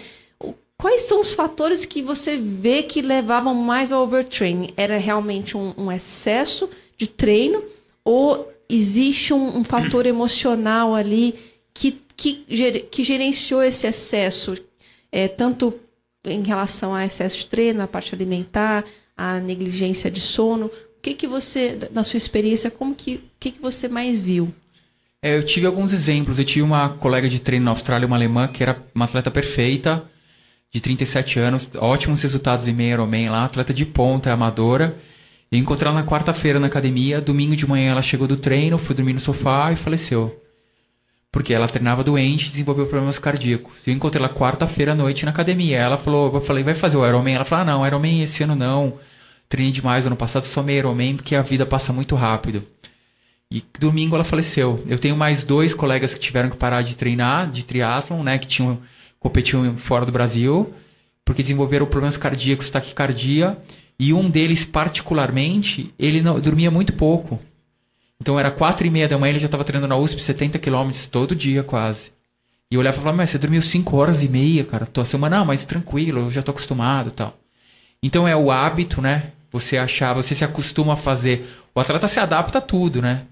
Quais são os fatores que você vê que levavam mais ao overtraining? Era realmente um, um excesso de treino ou existe um, um fator emocional ali que, que, que gerenciou esse excesso, é, tanto em relação a excesso de treino, a parte alimentar, a negligência de sono? O que, que você, na sua experiência, como que, que, que você mais viu? É, eu tive alguns exemplos. Eu tive uma colega de treino na Austrália, uma alemã, que era uma atleta perfeita, de 37 anos, ótimos resultados em meio Ironman lá, atleta de ponta, amadora. Eu encontrei ela na quarta-feira na academia, domingo de manhã ela chegou do treino, foi dormir no sofá e faleceu. Porque ela treinava doente e desenvolveu problemas cardíacos. Eu encontrei ela quarta-feira à noite na academia. Ela falou, eu falei, vai fazer o Ironman? Ela falou, ah, não, Ironman esse ano não. Treinei demais ano passado, só meio Ironman porque a vida passa muito rápido. E domingo ela faleceu. Eu tenho mais dois colegas que tiveram que parar de treinar, de triatlon, né, que tinham competiam fora do Brasil, porque desenvolveram problemas cardíacos, taquicardia. E um deles, particularmente, ele não, dormia muito pouco. Então era quatro e meia da manhã, ele já estava treinando na USP 70 quilômetros todo dia quase. E eu olhava e falava, mas você dormiu cinco horas e meia, cara. Tua semana, não, mas tranquilo, eu já tô acostumado tal. Então é o hábito, né? Você achar, você se acostuma a fazer. O atleta se adapta a tudo, né?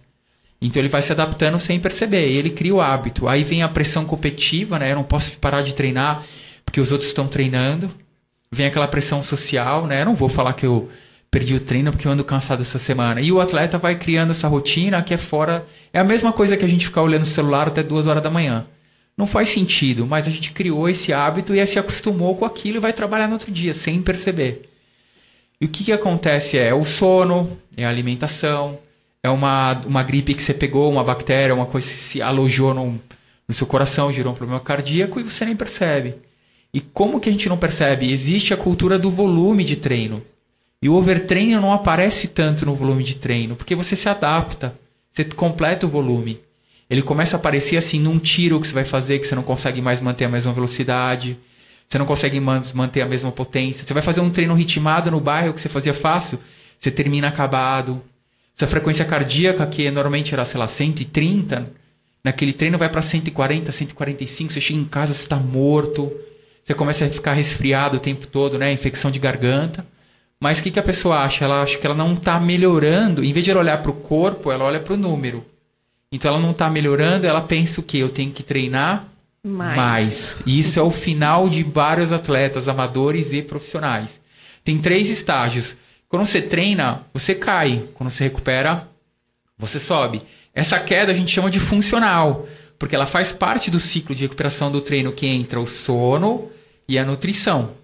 Então ele vai se adaptando sem perceber. E ele cria o hábito. Aí vem a pressão competitiva, né? Eu não posso parar de treinar porque os outros estão treinando vem aquela pressão social, né? Eu não vou falar que eu perdi o treino porque eu ando cansado essa semana. E o atleta vai criando essa rotina que é fora. É a mesma coisa que a gente ficar olhando o celular até duas horas da manhã. Não faz sentido, mas a gente criou esse hábito e se acostumou com aquilo e vai trabalhar no outro dia, sem perceber. E o que, que acontece é, é o sono, é a alimentação, é uma, uma gripe que você pegou, uma bactéria, uma coisa que se alojou no, no seu coração, gerou um problema cardíaco e você nem percebe. E como que a gente não percebe? Existe a cultura do volume de treino. E o overtraining não aparece tanto no volume de treino, porque você se adapta, você completa o volume. Ele começa a aparecer assim num tiro que você vai fazer, que você não consegue mais manter a mesma velocidade, você não consegue manter a mesma potência. Você vai fazer um treino ritmado no bairro que você fazia fácil, você termina acabado. Sua frequência cardíaca, que normalmente era, sei lá, 130, naquele treino vai para 140, 145, você chega em casa, você está morto você começa a ficar resfriado o tempo todo, né? Infecção de garganta. Mas o que, que a pessoa acha? Ela acha que ela não está melhorando. Em vez de ela olhar para o corpo, ela olha para o número. Então ela não está melhorando, ela pensa o quê? Eu tenho que treinar mais. mais. Isso é o final de vários atletas amadores e profissionais. Tem três estágios. Quando você treina, você cai. Quando você recupera, você sobe. Essa queda a gente chama de funcional porque ela faz parte do ciclo de recuperação do treino que entra o sono e a nutrição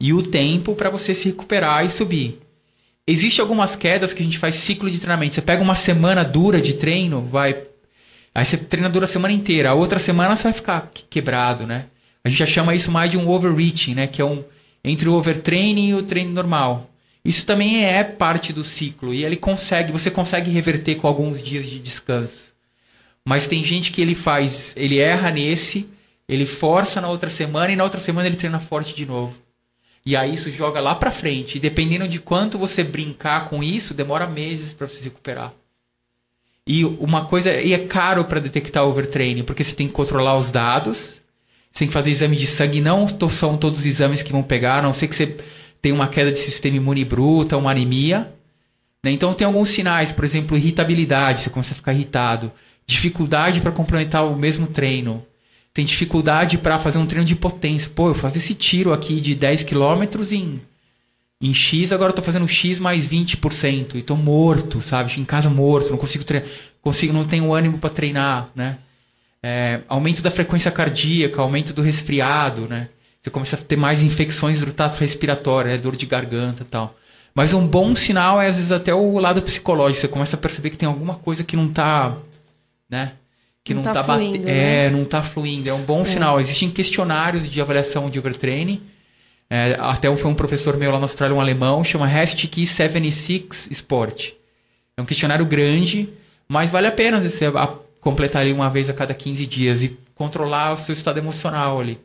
e o tempo para você se recuperar e subir. Existem algumas quedas que a gente faz ciclo de treinamento. Você pega uma semana dura de treino, vai aí você treina dura a semana inteira. A outra semana você vai ficar quebrado, né? A gente já chama isso mais de um overreaching, né? Que é um entre o overtraining e o treino normal. Isso também é parte do ciclo e ele consegue, você consegue reverter com alguns dias de descanso. Mas tem gente que ele faz, ele erra nesse, ele força na outra semana e na outra semana ele treina forte de novo. E aí isso joga lá pra frente. E dependendo de quanto você brincar com isso, demora meses para você se recuperar. E uma coisa, e é caro para detectar overtraining, porque você tem que controlar os dados, você tem que fazer exame de sangue, não são todos os exames que vão pegar, a não sei que você tem uma queda de sistema imune bruta, uma anemia. Né? Então tem alguns sinais, por exemplo, irritabilidade, você começa a ficar irritado, dificuldade para complementar o mesmo treino, tem dificuldade para fazer um treino de potência. Pô, eu faço esse tiro aqui de 10 km em, em X, agora eu tô fazendo X mais 20% e tô morto, sabe? Em casa morto, não consigo treinar, consigo, não tenho ânimo para treinar, né? É, aumento da frequência cardíaca, aumento do resfriado, né? Você começa a ter mais infecções do trato respiratório, né? dor de garganta e tal. Mas um bom sinal é, às vezes, até o lado psicológico. Você começa a perceber que tem alguma coisa que não tá, né? Que não, não tá, tá batendo. Né? É, não tá fluindo. É um bom é. sinal. Existem questionários de avaliação de overtraining. É, até foi um professor meu lá na Austrália, um alemão, chama Hashtag 76 Sport. É um questionário grande, mas vale a pena você completar ali uma vez a cada 15 dias e controlar o seu estado emocional ali.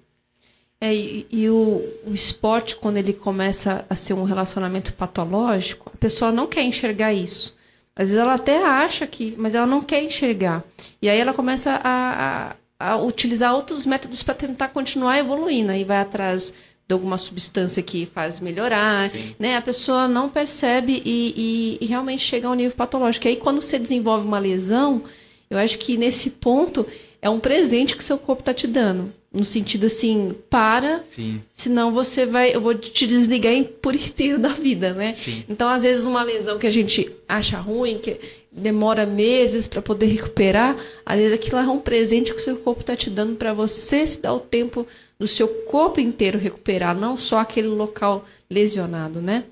É, e, e o, o, esporte, quando ele começa a ser um relacionamento patológico, a pessoa não quer enxergar isso. Às vezes ela até acha que, mas ela não quer enxergar. E aí ela começa a, a, a utilizar outros métodos para tentar continuar evoluindo. Aí vai atrás de alguma substância que faz melhorar, né? A pessoa não percebe e, e, e realmente chega a um nível patológico. E aí quando você desenvolve uma lesão, eu acho que nesse ponto é um presente que seu corpo está te dando. No sentido assim, para, Sim. senão você vai. Eu vou te desligar por inteiro da vida, né? Sim. Então, às vezes, uma lesão que a gente acha ruim, que demora meses para poder recuperar, às vezes aquilo é um presente que o seu corpo está te dando para você se dar o tempo do seu corpo inteiro recuperar, não só aquele local lesionado, né?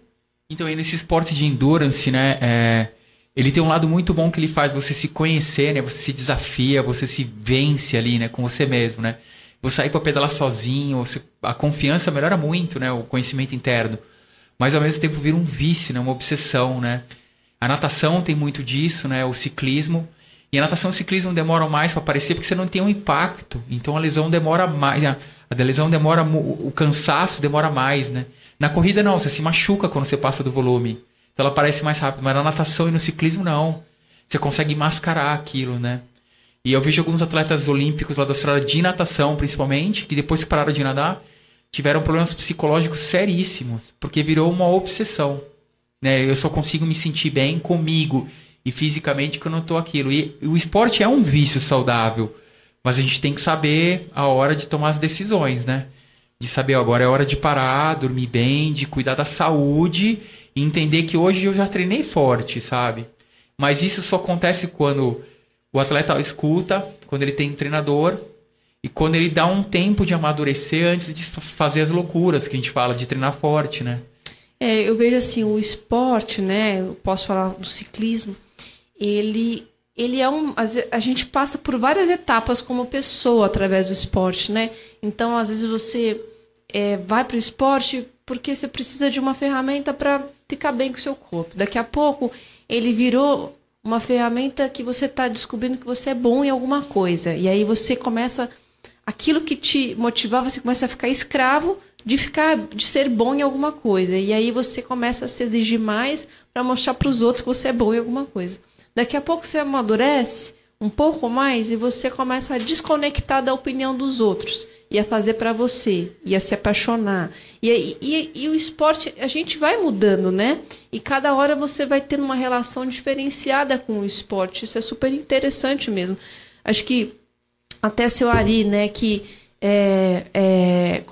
Então, aí nesse esporte de endurance, né? É, ele tem um lado muito bom que ele faz você se conhecer, né? Você se desafia, você se vence ali, né? Com você mesmo, né? Você sair para pedalar sozinho, você, a confiança melhora muito, né? O conhecimento interno. Mas ao mesmo tempo vira um vício, né? Uma obsessão, né? A natação tem muito disso, né? O ciclismo. E a natação e o ciclismo demoram mais para aparecer porque você não tem um impacto. Então a lesão demora mais. A, lesão demora. O cansaço demora mais, né? Na corrida não, você se machuca quando você passa do volume. Então ela aparece mais rápido. Mas na natação e no ciclismo não. Você consegue mascarar aquilo, né? E eu vejo alguns atletas olímpicos lá da Austrália, de natação principalmente, que depois que pararam de nadar, tiveram problemas psicológicos seríssimos, porque virou uma obsessão. Né? Eu só consigo me sentir bem comigo e fisicamente que eu não estou aquilo. E, o esporte é um vício saudável, mas a gente tem que saber a hora de tomar as decisões, né? De saber agora é hora de parar, dormir bem, de cuidar da saúde e entender que hoje eu já treinei forte, sabe? Mas isso só acontece quando o atleta escuta quando ele tem um treinador e quando ele dá um tempo de amadurecer antes de fazer as loucuras que a gente fala de treinar forte, né? É, eu vejo assim, o esporte, né? Eu posso falar do ciclismo, ele ele é um. A gente passa por várias etapas como pessoa através do esporte, né? Então, às vezes, você é, vai para o esporte porque você precisa de uma ferramenta para ficar bem com o seu corpo. Daqui a pouco, ele virou uma ferramenta que você está descobrindo que você é bom em alguma coisa. E aí você começa. Aquilo que te motivava, você começa a ficar escravo de ficar de ser bom em alguma coisa. E aí você começa a se exigir mais para mostrar para os outros que você é bom em alguma coisa. Daqui a pouco você amadurece um pouco mais e você começa a desconectar da opinião dos outros e a fazer para você, e a se apaixonar. E, e, e, o esporte, a gente vai mudando, né? E cada hora você vai tendo uma relação diferenciada com o esporte. Isso é super interessante mesmo. Acho que até seu Ari, né, que é, é,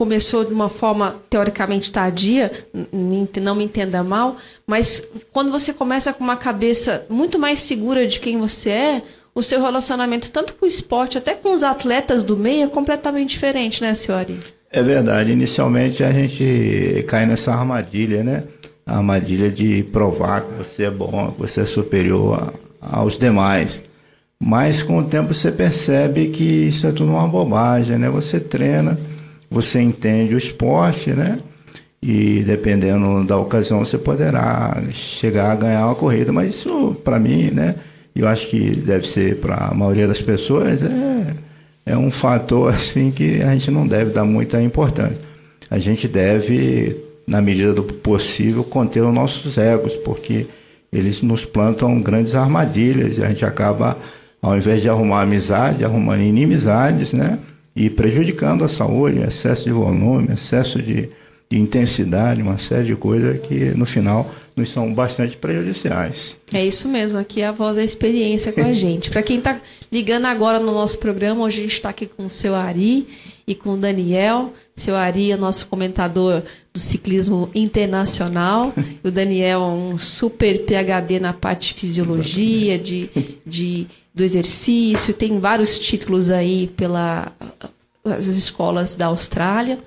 começou de uma forma teoricamente tardia, não me entenda mal, mas quando você começa com uma cabeça muito mais segura de quem você é, o seu relacionamento, tanto com o esporte, até com os atletas do meio, é completamente diferente, né, senhora? É verdade. Inicialmente a gente cai nessa armadilha, né? A armadilha de provar que você é bom, que você é superior a, aos demais. Mas com o tempo você percebe que isso é tudo uma bobagem, né? Você treina, você entende o esporte, né? E dependendo da ocasião você poderá chegar a ganhar uma corrida. Mas isso, para mim, né? eu acho que deve ser para a maioria das pessoas, é, é um fator assim que a gente não deve dar muita importância. A gente deve, na medida do possível, conter os nossos egos, porque eles nos plantam grandes armadilhas e a gente acaba, ao invés de arrumar amizade, arrumando inimizades, né? E prejudicando a saúde, excesso de volume, excesso de, de intensidade, uma série de coisas que no final nos são bastante prejudiciais. É isso mesmo, aqui é a voz da experiência com a gente. Para quem está ligando agora no nosso programa, hoje a gente está aqui com o seu Ari e com o Daniel. Seu Ari é nosso comentador do ciclismo internacional. o Daniel é um super PhD na parte de fisiologia, de, de, do exercício, tem vários títulos aí pelas escolas da Austrália.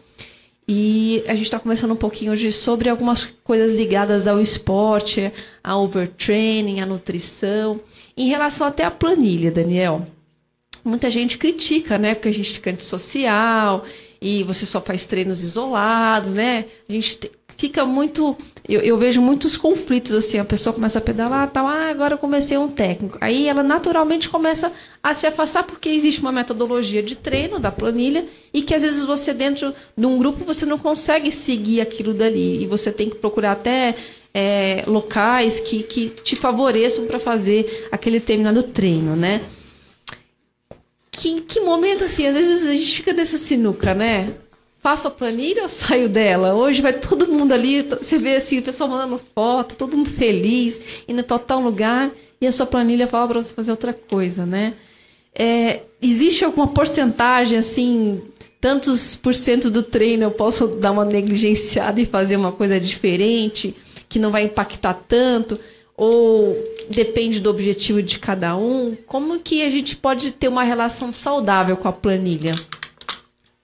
E a gente está conversando um pouquinho hoje sobre algumas coisas ligadas ao esporte, ao overtraining, à nutrição. Em relação até à planilha, Daniel. Muita gente critica, né? Porque a gente fica antissocial e você só faz treinos isolados, né? A gente fica muito. Eu, eu, vejo muitos conflitos assim. A pessoa começa a pedalar, tal. Ah, agora eu comecei um técnico. Aí ela naturalmente começa a se afastar porque existe uma metodologia de treino da planilha e que às vezes você dentro de um grupo você não consegue seguir aquilo dali e você tem que procurar até é, locais que, que te favoreçam para fazer aquele determinado treino, né? Que, que momento assim? Às vezes a gente fica nessa sinuca, né? Faço a planilha ou saio dela? Hoje vai todo mundo ali, você vê assim, o pessoal mandando foto, todo mundo feliz, indo para tal lugar, e a sua planilha fala para você fazer outra coisa, né? É, existe alguma porcentagem, assim, tantos por cento do treino eu posso dar uma negligenciada e fazer uma coisa diferente, que não vai impactar tanto? Ou depende do objetivo de cada um? Como que a gente pode ter uma relação saudável com a planilha?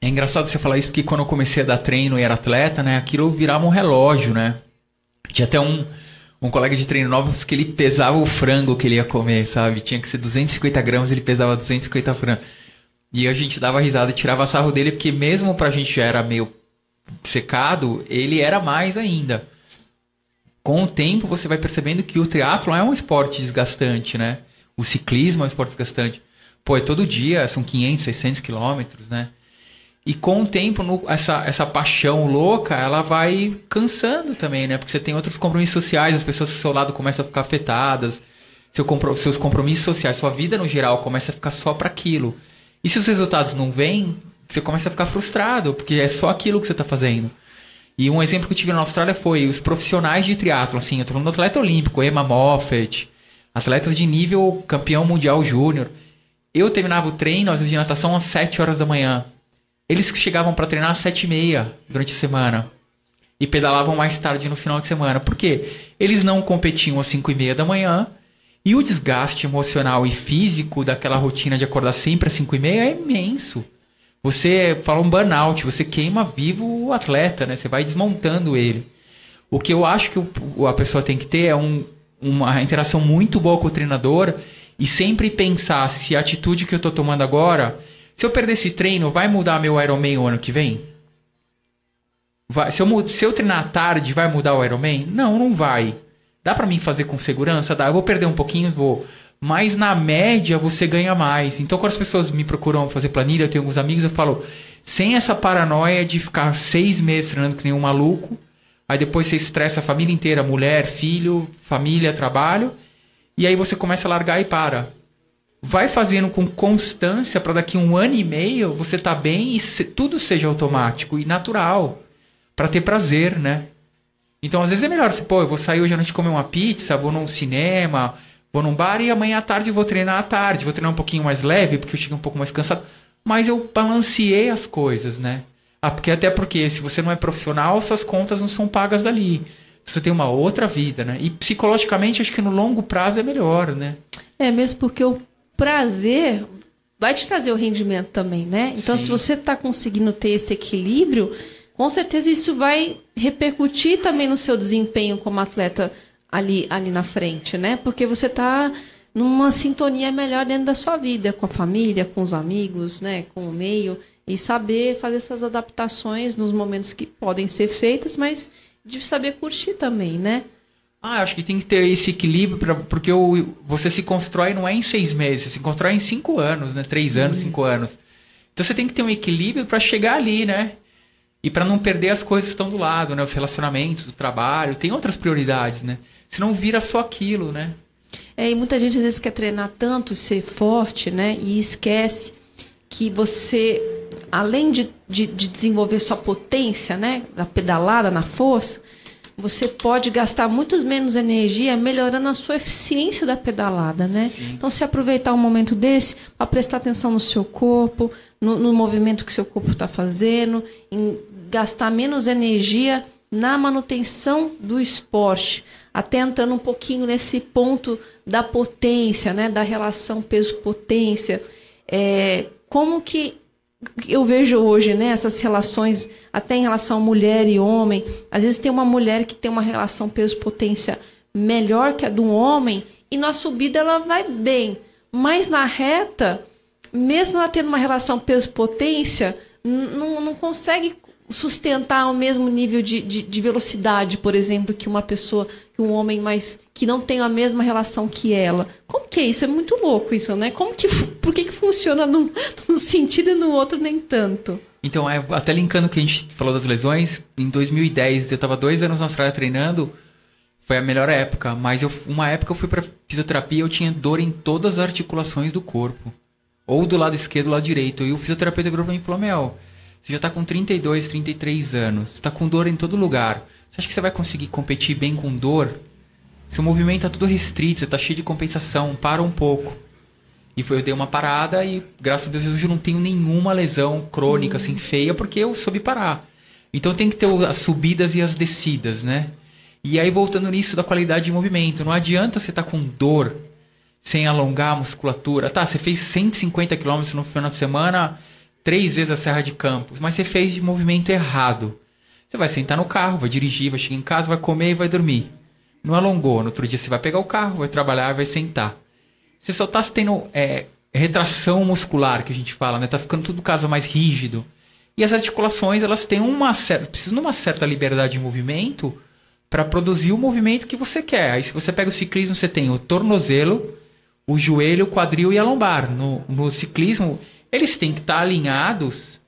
É engraçado você falar isso porque quando eu comecei a dar treino e era atleta, né, aquilo virava um relógio, né? Tinha até um, um colega de treino novos que ele pesava o frango que ele ia comer, sabe? Tinha que ser 250 gramas, ele pesava 250 frangos. E a gente dava risada e tirava sarro dele, porque mesmo pra gente já era meio secado, ele era mais ainda. Com o tempo você vai percebendo que o triatlo é um esporte desgastante, né? O ciclismo é um esporte desgastante. Pô, é todo dia, são 500, 600 quilômetros, né? E com o tempo, no, essa, essa paixão louca, ela vai cansando também, né? Porque você tem outros compromissos sociais, as pessoas do seu lado começam a ficar afetadas, seu seus compromissos sociais, sua vida no geral começa a ficar só para aquilo. E se os resultados não vêm, você começa a ficar frustrado, porque é só aquilo que você está fazendo. E um exemplo que eu tive na Austrália foi os profissionais de triatlo, assim, eu tô falando do atleta olímpico, Emma Moffat, atletas de nível campeão mundial júnior. Eu terminava o treino, às vezes de natação, às 7 horas da manhã. Eles chegavam para treinar às sete e meia durante a semana e pedalavam mais tarde no final de semana. Por quê? Eles não competiam às cinco e meia da manhã e o desgaste emocional e físico daquela rotina de acordar sempre às cinco e meia é imenso. Você fala um burnout, você queima vivo o atleta, né? Você vai desmontando ele. O que eu acho que a pessoa tem que ter é um, uma interação muito boa com o treinador e sempre pensar se a atitude que eu estou tomando agora se eu perder esse treino, vai mudar meu Ironman o ano que vem? Vai, se, eu, se eu treinar à tarde, vai mudar o Ironman? Não, não vai. Dá para mim fazer com segurança? Dá. Eu vou perder um pouquinho, vou. Mas na média você ganha mais. Então quando as pessoas me procuram fazer planilha, eu tenho alguns amigos, eu falo, sem essa paranoia de ficar seis meses treinando que nem um maluco, aí depois você estressa a família inteira, mulher, filho, família, trabalho, e aí você começa a largar e para vai fazendo com constância para daqui um ano e meio você tá bem e se, tudo seja automático e natural para ter prazer, né? Então às vezes é melhor você, pô, eu vou sair hoje à noite comer uma pizza, vou num cinema, vou num bar e amanhã à tarde vou treinar à tarde, vou treinar um pouquinho mais leve porque eu chego um pouco mais cansado, mas eu balanceei as coisas, né? Ah, porque até porque se você não é profissional, suas contas não são pagas dali. Você tem uma outra vida, né? E psicologicamente acho que no longo prazo é melhor, né? É mesmo porque o prazer vai te trazer o rendimento também, né? Então, Sim. se você está conseguindo ter esse equilíbrio, com certeza isso vai repercutir também no seu desempenho como atleta ali, ali na frente, né? Porque você está numa sintonia melhor dentro da sua vida, com a família, com os amigos, né? Com o meio e saber fazer essas adaptações nos momentos que podem ser feitas, mas de saber curtir também, né? Ah, acho que tem que ter esse equilíbrio, pra, porque o, você se constrói não é em seis meses, você se constrói em cinco anos, né? Três anos, uhum. cinco anos. Então você tem que ter um equilíbrio para chegar ali, né? E para não perder as coisas que estão do lado, né? Os relacionamentos, o trabalho, tem outras prioridades, né? Senão vira só aquilo, né? É, e muita gente às vezes quer treinar tanto, ser forte, né? E esquece que você, além de, de, de desenvolver sua potência, né? Da pedalada na força, você pode gastar muito menos energia melhorando a sua eficiência da pedalada, né? Sim. Então, se aproveitar um momento desse para prestar atenção no seu corpo, no, no movimento que seu corpo está fazendo, em gastar menos energia na manutenção do esporte, até entrando um pouquinho nesse ponto da potência, né, da relação peso-potência, é, como que eu vejo hoje, né, essas relações, até em relação mulher e homem, às vezes tem uma mulher que tem uma relação peso-potência melhor que a do homem, e na subida ela vai bem, mas na reta, mesmo ela tendo uma relação peso-potência, não, não consegue sustentar o mesmo nível de, de, de, velocidade, por exemplo, que uma pessoa, que um homem mais que não tem a mesma relação que ela. Como que é isso? É muito louco isso, né? Como que por que, que funciona num, num sentido e no outro nem tanto? Então, é, até linkando o que a gente falou das lesões, em 2010 eu estava dois anos na Austrália treinando, foi a melhor época, mas eu, uma época eu fui para fisioterapia eu tinha dor em todas as articulações do corpo. Ou do lado esquerdo do lado direito. E o fisioterapeuta virou para mim e falou, Mel, você já está com 32, 33 anos. Você está com dor em todo lugar. Você acha que você vai conseguir competir bem com dor? Seu movimento está tudo restrito, você está cheio de compensação. Para um pouco. E foi, eu dei uma parada e, graças a Deus, hoje eu não tenho nenhuma lesão crônica, assim, feia, porque eu soube parar. Então tem que ter as subidas e as descidas, né? E aí, voltando nisso da qualidade de movimento, não adianta você estar tá com dor sem alongar a musculatura. Tá, você fez 150 km no final de semana, três vezes a Serra de Campos, mas você fez de movimento errado. Você vai sentar no carro, vai dirigir, vai chegar em casa, vai comer e vai dormir. Não alongou. No outro dia você vai pegar o carro, vai trabalhar, vai sentar. Você só está tendo é, retração muscular, que a gente fala, né? Tá ficando tudo caso mais rígido. E as articulações, elas têm uma certa, precisam de uma certa liberdade de movimento para produzir o movimento que você quer. Aí se você pega o ciclismo, você tem o tornozelo, o joelho, o quadril e a lombar. No, no ciclismo, eles têm que estar alinhados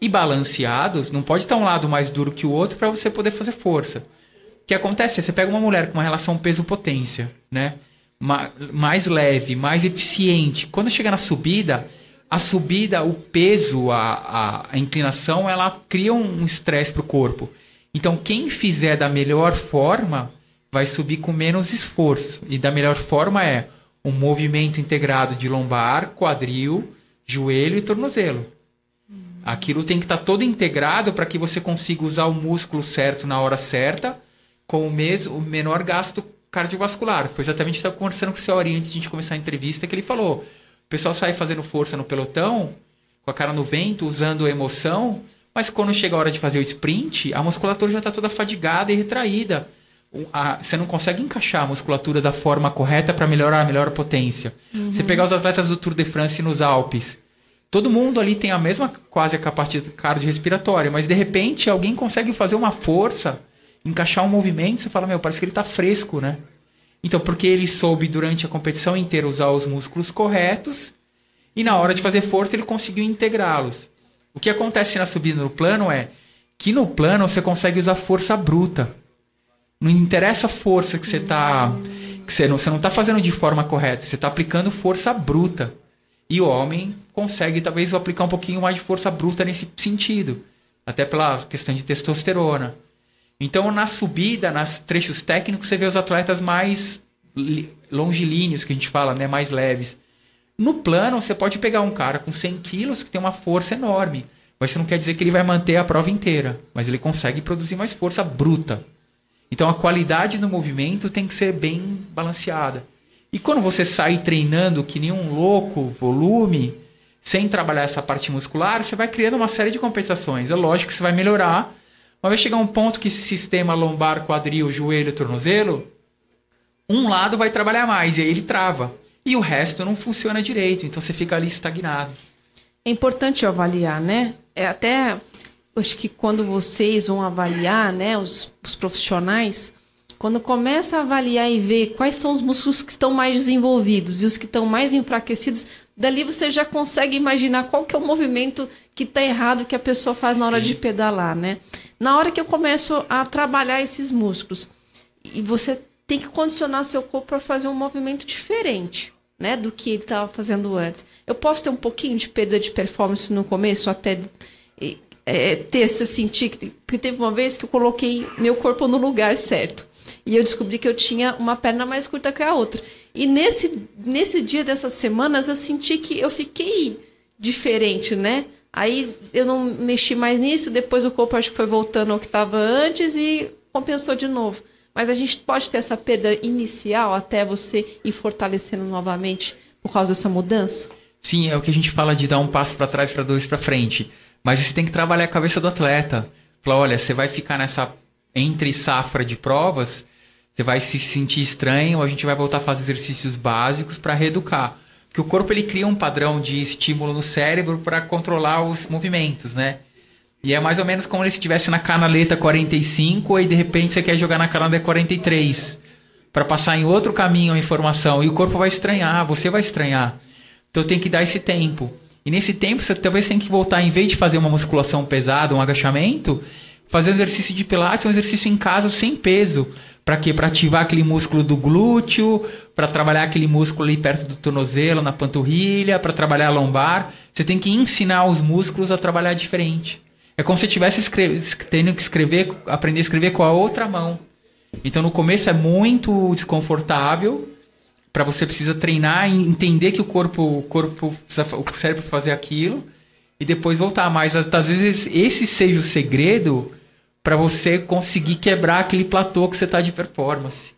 e balanceados. Não pode estar um lado mais duro que o outro para você poder fazer força. O que acontece? Você pega uma mulher com uma relação peso-potência, né? mais leve, mais eficiente. Quando chega na subida, a subida, o peso, a, a, a inclinação, ela cria um estresse para o corpo. Então, quem fizer da melhor forma vai subir com menos esforço. E da melhor forma é um movimento integrado de lombar, quadril, joelho e tornozelo. Aquilo tem que estar tá todo integrado para que você consiga usar o músculo certo na hora certa, com o, mesmo, o menor gasto cardiovascular. Foi exatamente o que eu estava conversando com o Ari antes de a gente começar a entrevista, que ele falou: o pessoal sai fazendo força no pelotão, com a cara no vento, usando emoção, mas quando chega a hora de fazer o sprint, a musculatura já está toda fadigada e retraída. A, você não consegue encaixar a musculatura da forma correta para melhorar a melhor potência. Uhum. Você pegar os atletas do Tour de France nos Alpes, todo mundo ali tem a mesma quase a capacidade cardiorrespiratória, mas de repente alguém consegue fazer uma força, encaixar um movimento, você fala, meu, parece que ele está fresco, né? Então, porque ele soube durante a competição inteira usar os músculos corretos e na hora de fazer força ele conseguiu integrá-los. O que acontece na subida no plano é que no plano você consegue usar força bruta. Não interessa a força que você está. Que você não, você não está fazendo de forma correta, você está aplicando força bruta. E o homem consegue, talvez, aplicar um pouquinho mais de força bruta nesse sentido. Até pela questão de testosterona. Então, na subida, nas trechos técnicos, você vê os atletas mais longilíneos, que a gente fala, né? mais leves. No plano, você pode pegar um cara com 100 quilos que tem uma força enorme. Mas isso não quer dizer que ele vai manter a prova inteira. Mas ele consegue produzir mais força bruta. Então a qualidade do movimento tem que ser bem balanceada. E quando você sai treinando que nem um louco, volume, sem trabalhar essa parte muscular, você vai criando uma série de compensações. É lógico que você vai melhorar, mas vai chegar um ponto que esse sistema lombar, quadril, joelho, tornozelo, um lado vai trabalhar mais e aí ele trava. E o resto não funciona direito, então você fica ali estagnado. É importante avaliar, né? É até acho que quando vocês vão avaliar, né, os, os profissionais, quando começa a avaliar e ver quais são os músculos que estão mais desenvolvidos e os que estão mais enfraquecidos, dali você já consegue imaginar qual que é o movimento que está errado que a pessoa faz na hora Sim. de pedalar, né? Na hora que eu começo a trabalhar esses músculos e você tem que condicionar seu corpo para fazer um movimento diferente, né, do que ele estava fazendo antes. Eu posso ter um pouquinho de perda de performance no começo, até é, ter esse sentir que porque teve uma vez que eu coloquei meu corpo no lugar certo e eu descobri que eu tinha uma perna mais curta que a outra. E nesse nesse dia dessas semanas eu senti que eu fiquei diferente, né? Aí eu não mexi mais nisso, depois o corpo acho que foi voltando ao que estava antes e compensou de novo. Mas a gente pode ter essa perda inicial até você ir fortalecendo novamente por causa dessa mudança? Sim, é o que a gente fala de dar um passo para trás para dois para frente. Mas você tem que trabalhar a cabeça do atleta. Falar, olha, você vai ficar nessa entre safra de provas, você vai se sentir estranho, a gente vai voltar a fazer exercícios básicos para reeducar que o corpo ele cria um padrão de estímulo no cérebro para controlar os movimentos, né? E é mais ou menos como se estivesse na canaleta 45 e de repente você quer jogar na canaleta 43 para passar em outro caminho a informação e o corpo vai estranhar, você vai estranhar. Então tem que dar esse tempo. E nesse tempo você talvez tenha que voltar em vez de fazer uma musculação pesada, um agachamento, fazer um exercício de pilates, um exercício em casa sem peso, para quê? Para ativar aquele músculo do glúteo, para trabalhar aquele músculo ali perto do tornozelo, na panturrilha, para trabalhar a lombar. Você tem que ensinar os músculos a trabalhar diferente. É como se você estivesse tendo que escrever, aprender a escrever com a outra mão. Então no começo é muito desconfortável, para você precisa treinar e entender que o corpo, o corpo, o cérebro fazer aquilo e depois voltar. Mas às vezes esse seja o segredo para você conseguir quebrar aquele platô que você está de performance.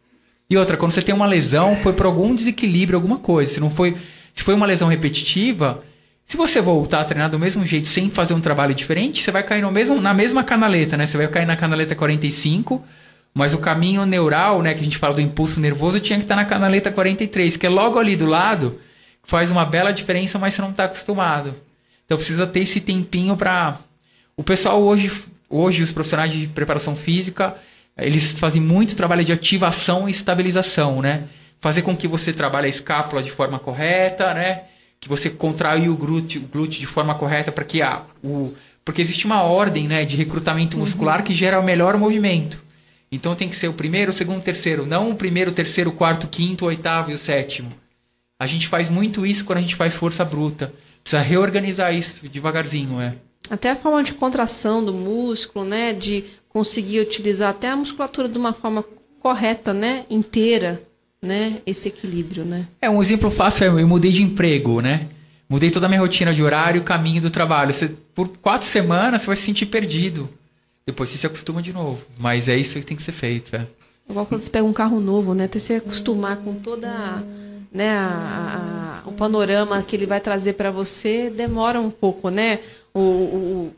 E outra, quando você tem uma lesão, foi por algum desequilíbrio, alguma coisa. Se não foi, se foi uma lesão repetitiva, se você voltar a treinar do mesmo jeito, sem fazer um trabalho diferente, você vai cair no mesmo, na mesma canaleta, né? Você vai cair na canaleta 45, mas o caminho neural, né, que a gente fala do impulso nervoso, tinha que estar na canaleta 43, que é logo ali do lado, faz uma bela diferença, mas você não está acostumado. Então precisa ter esse tempinho para o pessoal hoje hoje os profissionais de preparação física, eles fazem muito trabalho de ativação e estabilização, né? Fazer com que você trabalhe a escápula de forma correta, né? Que você contrai o glúteo, o glúteo de forma correta para que a, o porque existe uma ordem, né, de recrutamento muscular uhum. que gera o melhor movimento. Então tem que ser o primeiro, o segundo, o terceiro, não o primeiro, o terceiro, o quarto, o quinto, o oitavo e o sétimo. A gente faz muito isso quando a gente faz força bruta. Precisa reorganizar isso devagarzinho, é. Até a forma de contração do músculo, né? De conseguir utilizar até a musculatura de uma forma correta, né? Inteira, né? Esse equilíbrio, né? É, um exemplo fácil é eu mudei de emprego, né? Mudei toda a minha rotina de horário, caminho do trabalho. Você, por quatro semanas você vai se sentir perdido. Depois você se acostuma de novo. Mas é isso que tem que ser feito, é. Igual quando você pega um carro novo, né? Até se acostumar com toda né, a, a, o panorama que ele vai trazer para você, demora um pouco, né? o, o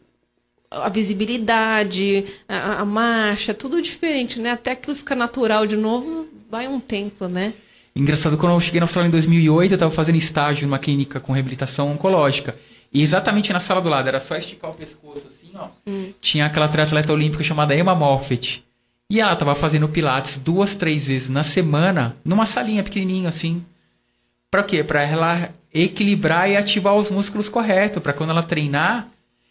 a visibilidade, a, a, marcha, tudo diferente, né? Até aquilo ficar natural de novo, vai um tempo, né? Engraçado, quando eu cheguei na Austrália em 2008, eu estava fazendo estágio numa clínica com reabilitação oncológica. E exatamente na sala do lado, era só esticar o pescoço assim, ó. Hum. Tinha aquela triatleta olímpica chamada Emma Moffat. E ela estava fazendo pilates duas, três vezes na semana, numa salinha pequenininha assim. Para quê? Para ela equilibrar e ativar os músculos corretos, para quando ela treinar,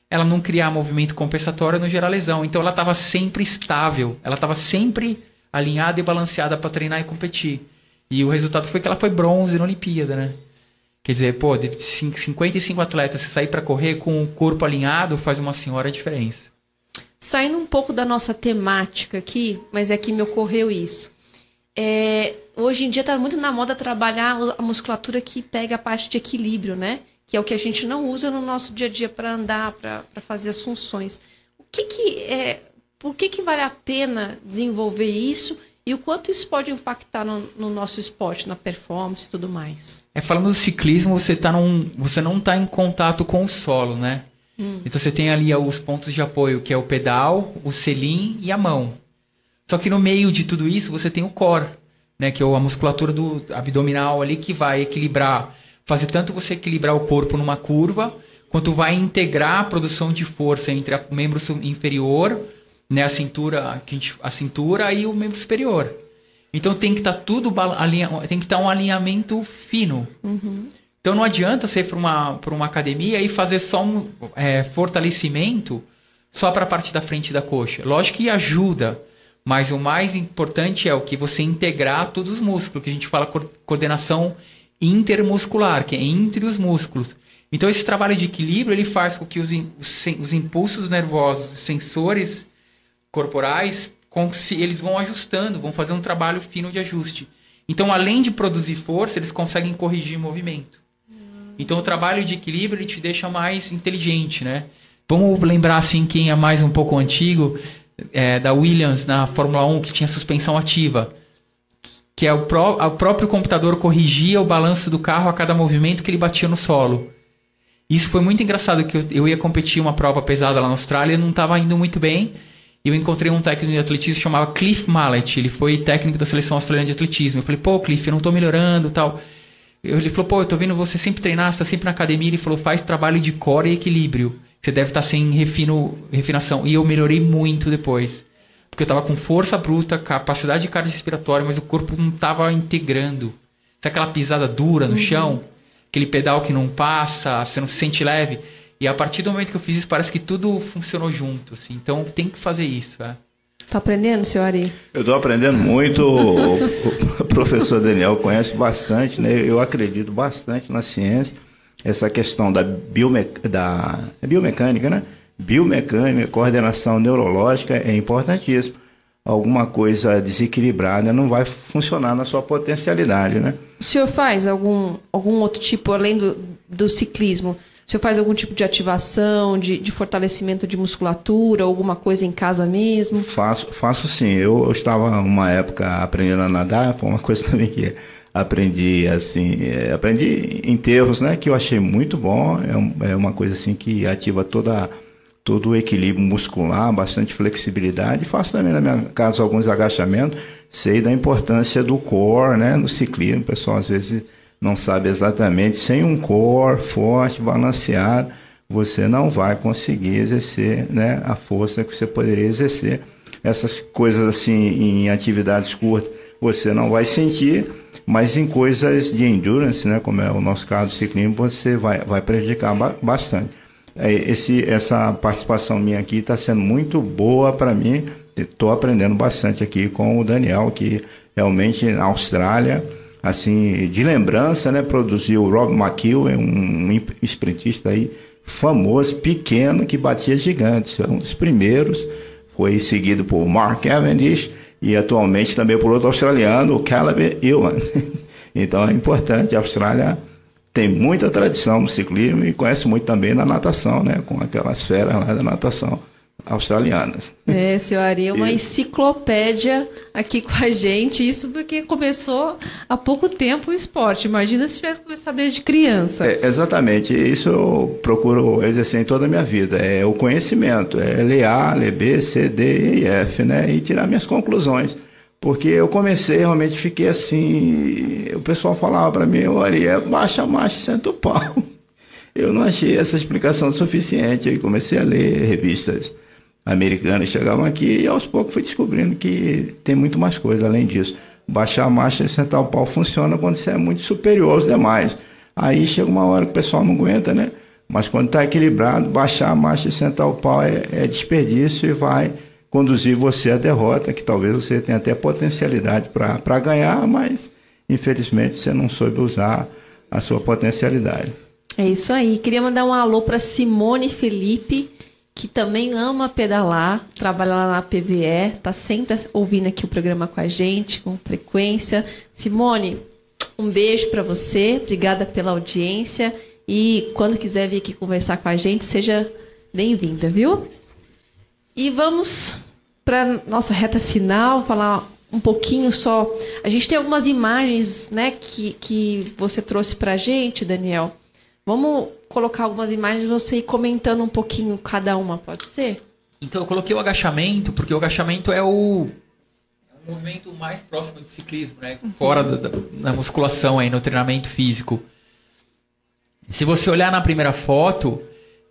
ela não criar movimento compensatório no gerar lesão. Então ela estava sempre estável, ela estava sempre alinhada e balanceada para treinar e competir. E o resultado foi que ela foi bronze na Olimpíada, né? Quer dizer, pô, de 55 atletas, você sair para correr com o corpo alinhado faz uma senhora diferença. Saindo um pouco da nossa temática aqui, mas é que me ocorreu isso. É, hoje em dia está muito na moda trabalhar a musculatura que pega a parte de equilíbrio, né? Que é o que a gente não usa no nosso dia a dia para andar, para fazer as funções. O que que é, por que que vale a pena desenvolver isso e o quanto isso pode impactar no, no nosso esporte, na performance e tudo mais? É falando do ciclismo, você tá num, você não está em contato com o solo, né? Hum. Então você tem ali os pontos de apoio, que é o pedal, o selim e a mão. Só que no meio de tudo isso você tem o core, né, que é a musculatura do abdominal ali que vai equilibrar, fazer tanto você equilibrar o corpo numa curva, quanto vai integrar a produção de força entre o membro inferior, né, a cintura, a cintura e o membro superior. Então tem que estar tá tudo alinha, tem que estar tá um alinhamento fino. Uhum. Então não adianta você ir para uma, uma academia e fazer só um é, fortalecimento só para a parte da frente da coxa. Lógico que ajuda, Mas o mais importante é o que você integrar todos os músculos, que a gente fala co coordenação intermuscular, que é entre os músculos. Então esse trabalho de equilíbrio ele faz com que os, os, os impulsos nervosos, os sensores corporais, eles vão ajustando, vão fazer um trabalho fino de ajuste. Então além de produzir força, eles conseguem corrigir movimento. Então o trabalho de equilíbrio ele te deixa mais inteligente, né? Vamos lembrar assim quem é mais um pouco antigo é, da Williams na Fórmula 1 que tinha suspensão ativa, que é o, pró o próprio computador corrigia o balanço do carro a cada movimento que ele batia no solo. Isso foi muito engraçado que eu, eu ia competir uma prova pesada lá na Austrália e não estava indo muito bem. E eu encontrei um técnico de atletismo que chamava Cliff Mallet. Ele foi técnico da seleção australiana de atletismo. Eu falei, pô, Cliff, eu não estou melhorando tal. Ele falou, pô, eu tô vendo você sempre treinar, você tá sempre na academia. Ele falou, faz trabalho de core e equilíbrio. Você deve estar tá sem refino, refinação. E eu melhorei muito depois. Porque eu tava com força bruta, capacidade cardiorrespiratória, mas o corpo não tava integrando. Sabe aquela pisada dura no uhum. chão? aquele pedal que não passa, você não se sente leve. E a partir do momento que eu fiz isso, parece que tudo funcionou junto, assim. Então tem que fazer isso, é. Tá aprendendo, senhor Ari? Eu estou aprendendo muito. o, professor Daniel conhece bastante, né? Eu acredito bastante na ciência. Essa questão da, biome, da é biomecânica, né? Biomecânica, coordenação neurológica é importantíssimo. Alguma coisa desequilibrada não vai funcionar na sua potencialidade, né? O senhor faz algum, algum outro tipo, além do, do ciclismo? O senhor faz algum tipo de ativação, de, de fortalecimento de musculatura, alguma coisa em casa mesmo? Faço, faço sim. Eu, eu estava uma época aprendendo a nadar, foi uma coisa também que aprendi assim, é, aprendi enterros, né, que eu achei muito bom. É, é uma coisa assim que ativa toda todo o equilíbrio muscular, bastante flexibilidade. Faço também na minha casa alguns agachamentos. Sei da importância do core, né, no ciclismo. O pessoal às vezes não sabe exatamente. Sem um core forte, balanceado, você não vai conseguir exercer, né, a força que você poderia exercer. Essas coisas assim em atividades curtas você não vai sentir, mas em coisas de endurance, né, como é o nosso caso do ciclismo, você vai, vai prejudicar bastante. É, esse, essa participação minha aqui está sendo muito boa para mim. Estou aprendendo bastante aqui com o Daniel, que realmente na Austrália, assim, de lembrança, né, produziu o Rob McEwen, um sprintista aí famoso, pequeno, que batia gigantes. Um dos primeiros. Foi seguido por Mark Cavendish e atualmente também por outro australiano, o Caleb Ewan. Então é importante a Austrália tem muita tradição no ciclismo e conhece muito também na natação, né? Com aquelas feras lá da natação australianas. É, senhor Ari, é uma enciclopédia aqui com a gente. Isso porque começou há pouco tempo o esporte. Imagina se tivesse começado desde criança. É, exatamente. Isso eu procuro exercer em toda a minha vida. É o conhecimento. É ler A, ler B, C, D e F, né? E tirar minhas conclusões. Porque eu comecei, realmente fiquei assim. O pessoal falava para mim, Ari, baixa a marcha e senta o pau. Eu não achei essa explicação suficiente. Aí comecei a ler revistas americanas, chegavam aqui e aos poucos fui descobrindo que tem muito mais coisa além disso. Baixar a marcha e sentar o pau funciona quando você é muito superior aos demais. Aí chega uma hora que o pessoal não aguenta, né? Mas quando está equilibrado, baixar a marcha e sentar o pau é, é desperdício e vai conduzir você à derrota, que talvez você tenha até potencialidade para ganhar, mas infelizmente você não soube usar a sua potencialidade. É isso aí. Queria mandar um alô para Simone Felipe, que também ama pedalar, trabalha lá na PVE, tá sempre ouvindo aqui o programa com a gente, com frequência. Simone, um beijo para você, obrigada pela audiência e quando quiser vir aqui conversar com a gente, seja bem-vinda, viu? E vamos para nossa reta final, falar um pouquinho só. A gente tem algumas imagens, né, que, que você trouxe para a gente, Daniel. Vamos colocar algumas imagens você ir comentando um pouquinho cada uma, pode ser? Então eu coloquei o agachamento, porque o agachamento é o, é o movimento mais próximo do ciclismo, né? Uhum. Fora da, da musculação aí, no treinamento físico. Se você olhar na primeira foto,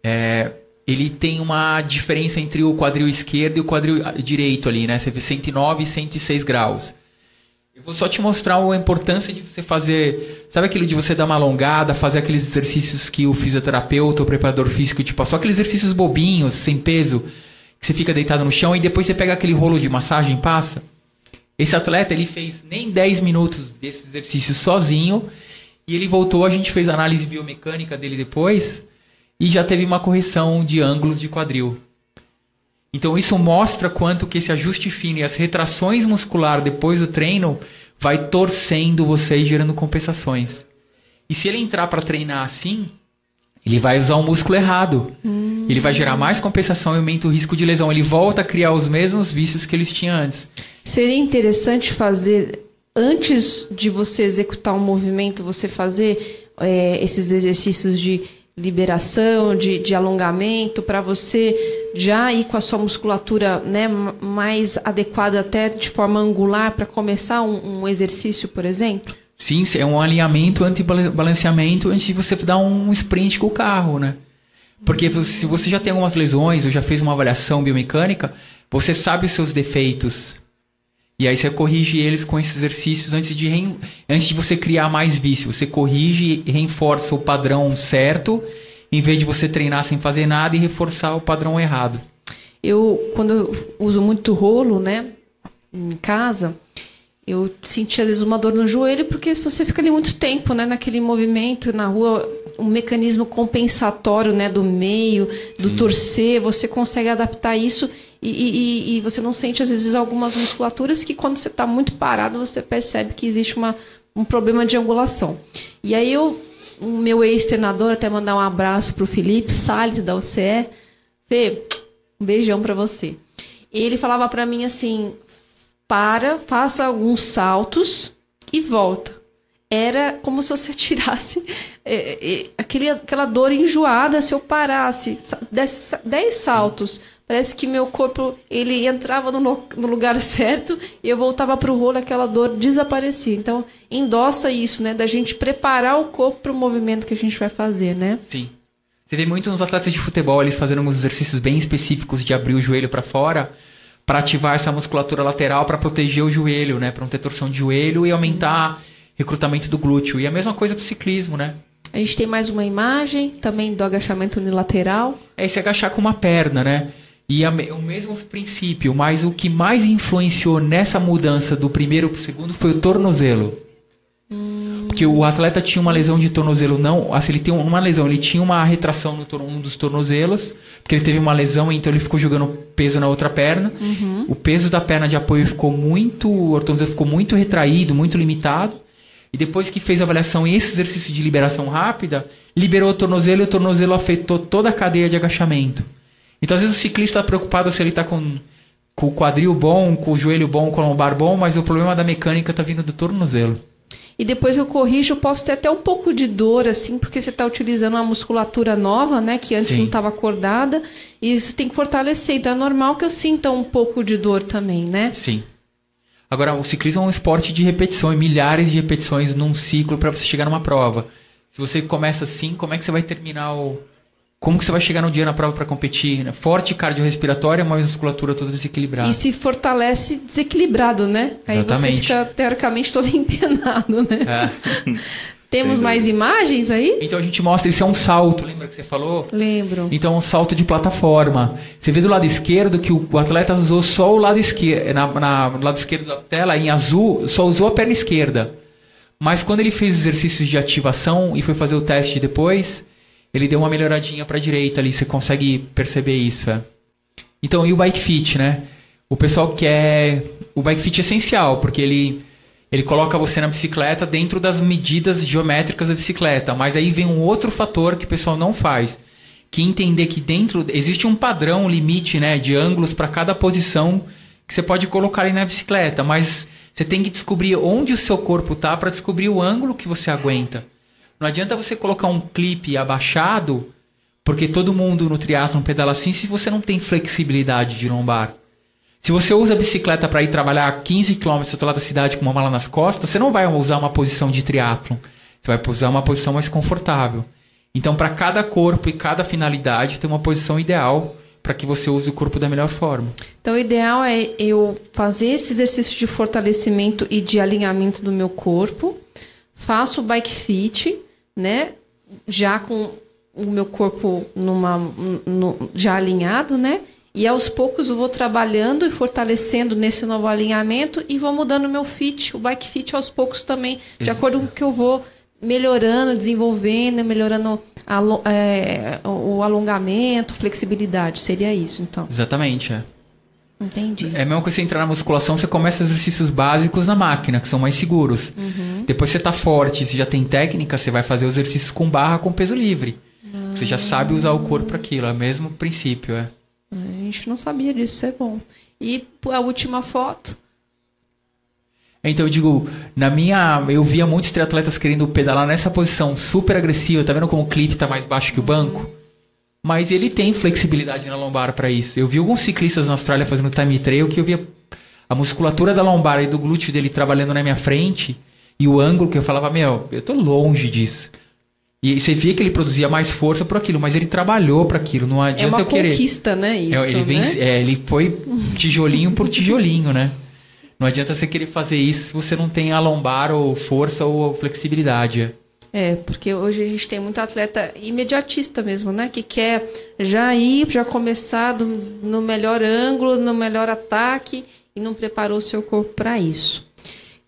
é, ele tem uma diferença entre o quadril esquerdo e o quadril direito ali, né? Você vê 109 e 106 graus. Eu vou só te mostrar a importância de você fazer. Sabe aquilo de você dar uma alongada, fazer aqueles exercícios que o fisioterapeuta, o preparador físico te passou? Aqueles exercícios bobinhos, sem peso, que você fica deitado no chão e depois você pega aquele rolo de massagem e passa. Esse atleta, ele fez nem 10 minutos desse exercício sozinho e ele voltou, a gente fez a análise biomecânica dele depois e já teve uma correção de ângulos de quadril. Então isso mostra quanto que esse ajuste fino e as retrações muscular depois do treino vai torcendo você e gerando compensações. E se ele entrar para treinar assim, ele vai usar o músculo errado. Hum. Ele vai gerar mais compensação e aumenta o risco de lesão. Ele volta a criar os mesmos vícios que eles tinham antes. Seria interessante fazer, antes de você executar um movimento, você fazer é, esses exercícios de liberação, de, de alongamento, para você já ir com a sua musculatura né, mais adequada, até de forma angular, para começar um, um, exercício, por exemplo? Sim, é um alinhamento anti-balanceamento antes de você dar um sprint com o carro, né? Porque se você já tem algumas lesões ou já fez uma avaliação biomecânica, você sabe os seus defeitos e aí você corrige eles com esses exercícios antes de, re... antes de você criar mais vício. Você corrige e reforça o padrão certo, em vez de você treinar sem fazer nada e reforçar o padrão errado. Eu, quando eu uso muito rolo, né, em casa, eu senti às vezes uma dor no joelho, porque você fica ali muito tempo, né, naquele movimento, na rua, um mecanismo compensatório, né, do meio, do Sim. torcer, você consegue adaptar isso e, e, e, você não sente, às vezes, algumas musculaturas que quando você está muito parado, você percebe que existe uma, um problema de angulação. E aí eu, o meu ex-treinador, até mandar um abraço para o Felipe Salles, da OCE. Fê, um beijão para você. Ele falava para mim assim, para, faça alguns saltos e volta. Era como se você tirasse é, é, aquele, aquela dor enjoada se eu parasse, desse 10 saltos. Sim Parece que meu corpo ele entrava no, no lugar certo e eu voltava para o rolo, aquela dor desaparecia. Então, endossa isso, né? Da gente preparar o corpo para o movimento que a gente vai fazer, né? Sim. Você vê muito nos atletas de futebol, eles fazendo uns exercícios bem específicos de abrir o joelho para fora para ativar essa musculatura lateral para proteger o joelho, né? Para não ter torção de joelho e aumentar recrutamento do glúteo. E a mesma coisa para o ciclismo, né? A gente tem mais uma imagem também do agachamento unilateral. É se agachar com uma perna, né? E a, o mesmo princípio, mas o que mais influenciou nessa mudança do primeiro para o segundo foi o tornozelo. Hum. Porque o atleta tinha uma lesão de tornozelo, não. Assim, ele tem uma lesão, ele tinha uma retração no um dos tornozelos, porque ele teve uma lesão, então ele ficou jogando peso na outra perna. Uhum. O peso da perna de apoio ficou muito. O tornozelo ficou muito retraído, muito limitado. E depois que fez a avaliação e esse exercício de liberação rápida, liberou o tornozelo e o tornozelo afetou toda a cadeia de agachamento. Então, às vezes, o ciclista está preocupado se ele está com, com o quadril bom, com o joelho bom, com o lombar bom, mas o problema da mecânica está vindo do tornozelo. E depois eu corrijo, eu posso ter até um pouco de dor, assim, porque você está utilizando uma musculatura nova, né? Que antes Sim. não estava acordada. E isso tem que fortalecer. Então é normal que eu sinta um pouco de dor também, né? Sim. Agora, o ciclismo é um esporte de repetição, e milhares de repetições num ciclo para você chegar numa prova. Se você começa assim, como é que você vai terminar o, como que você vai chegar no dia na prova para competir? Né? Forte cardiorrespiratória, mas musculatura toda desequilibrada. E se fortalece desequilibrado, né? Aí Exatamente. você fica teoricamente todo empenado, né? É. Temos mais imagens aí? Então a gente mostra, isso é um salto, lembra que você falou? Lembro. Então é um salto de plataforma. Você vê do lado esquerdo que o, atleta usou só o lado esquerdo, na, na, no lado esquerdo da tela, em azul, só usou a perna esquerda. Mas quando ele fez os exercícios de ativação e foi fazer o teste depois, ele deu uma melhoradinha para direita ali, você consegue perceber isso. É. Então, e o bike fit, né? O pessoal quer. O bike fit é essencial, porque ele, ele coloca você na bicicleta dentro das medidas geométricas da bicicleta. Mas aí vem um outro fator que o pessoal não faz. Que entender que dentro. Existe um padrão, limite, né? De ângulos para cada posição que você pode colocar ali na bicicleta. Mas você tem que descobrir onde o seu corpo tá para descobrir o ângulo que você aguenta. Não adianta você colocar um clipe abaixado, porque todo mundo no triatlon pedala assim se você não tem flexibilidade de lombar. Se você usa a bicicleta para ir trabalhar 15 km do lado da cidade com uma mala nas costas, você não vai usar uma posição de triatlon. Você vai usar uma posição mais confortável. Então, para cada corpo e cada finalidade, tem uma posição ideal para que você use o corpo da melhor forma. Então, o ideal é eu fazer esse exercício de fortalecimento e de alinhamento do meu corpo, faço o bike fit, né? Já com o meu corpo numa, no, já alinhado, né? E aos poucos eu vou trabalhando e fortalecendo nesse novo alinhamento e vou mudando o meu fit, o bike fit aos poucos também, de acordo com o que eu vou melhorando, desenvolvendo, melhorando a é, o alongamento, flexibilidade. Seria isso, então. Exatamente, é. Entendi. É coisa que você entrar na musculação, você começa exercícios básicos na máquina, que são mais seguros. Depois você tá forte, você já tem técnica, você vai fazer os exercícios com barra com peso livre. Você já sabe usar o corpo para aquilo, é o mesmo princípio, é. A gente não sabia disso, isso é bom. E a última foto. Então eu digo, na minha. Eu via muitos triatletas querendo pedalar nessa posição super agressiva, tá vendo como o clipe tá mais baixo que o banco? Mas ele tem flexibilidade na lombar para isso. Eu vi alguns ciclistas na Austrália fazendo time trail que eu via a musculatura da lombar e do glúteo dele trabalhando na minha frente e o ângulo que eu falava, meu, eu tô longe disso. E você via que ele produzia mais força por aquilo, mas ele trabalhou para aquilo, não É adianta uma eu querer. conquista, né? É, Isso, ele, vence- né? é, ele foi tijolinho por tijolinho, né? Não adianta você querer fazer isso se você não tem a lombar ou força ou flexibilidade. É. É, porque hoje a gente tem muito atleta imediatista mesmo, né? Que quer já ir, já começar do- no melhor ângulo, no melhor ataque e não preparou o seu corpo para isso.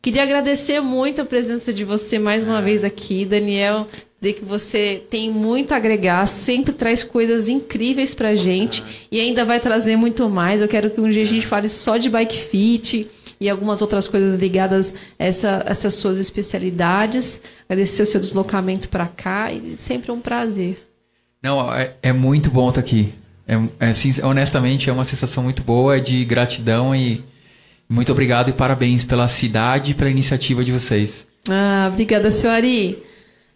Queria agradecer muito a presença de você mais uma vez aqui, Daniel. Dizer que você tem muito a agregar, sempre traz coisas incríveis pra gente e ainda vai trazer muito mais. Eu quero que um dia a gente fale só de bike fit e algumas outras coisas ligadas a essa, essas suas especialidades. Agradecer o seu deslocamento para cá e sempre um prazer. Não, é, é muito bom estar aqui. É, é, honestamente, é uma sensação muito boa de gratidão e muito obrigado e parabéns pela cidade e pela iniciativa de vocês. Ah, obrigada, senhor Ari.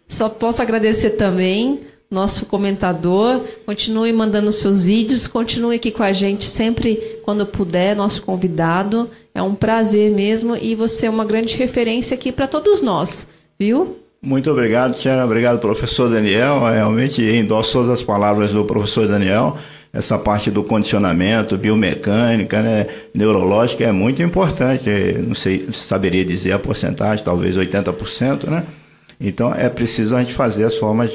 Só posso agradecer também nosso comentador. Continue mandando seus vídeos, continue aqui com a gente sempre quando puder, nosso convidado. É um prazer mesmo e você é uma grande referência aqui para todos nós, viu? Muito obrigado, Tiana. Obrigado, professor Daniel. Realmente endosso todas as palavras do professor Daniel. Essa parte do condicionamento, biomecânica, né, neurológica é muito importante. Não sei, saberia dizer a porcentagem, talvez 80%, né? Então é preciso a gente fazer as formas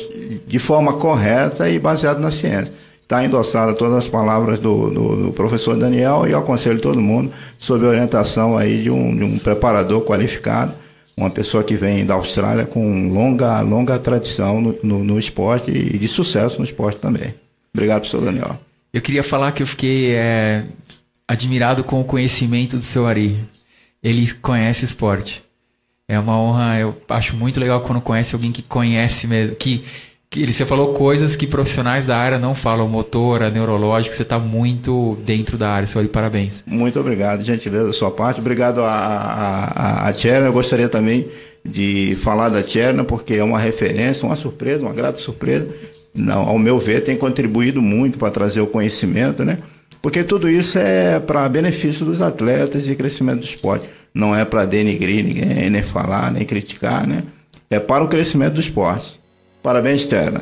de forma correta e baseada na ciência. Está endossada todas as palavras do, do, do professor Daniel e eu aconselho todo mundo sob orientação aí de um, de um preparador qualificado, uma pessoa que vem da Austrália com longa, longa tradição no, no, no esporte e de sucesso no esporte também. Obrigado, professor Daniel. Eu queria falar que eu fiquei é, admirado com o conhecimento do seu Ari. Ele conhece esporte. É uma honra, eu acho muito legal quando conhece alguém que conhece mesmo. Que, que você falou coisas que profissionais da área não falam, motora, neurológico, você está muito dentro da área, seu Ari, parabéns. Muito obrigado, gentileza da sua parte. Obrigado a, a, a Tcherna. Eu gostaria também de falar da Tcherna, porque é uma referência, uma surpresa, uma grata surpresa. Não, ao meu ver, tem contribuído muito para trazer o conhecimento, né? Porque tudo isso é para benefício dos atletas e crescimento do esporte. Não é para denigrir ninguém, nem falar, nem criticar, né? É para o crescimento do esporte. Parabéns, Tcherna.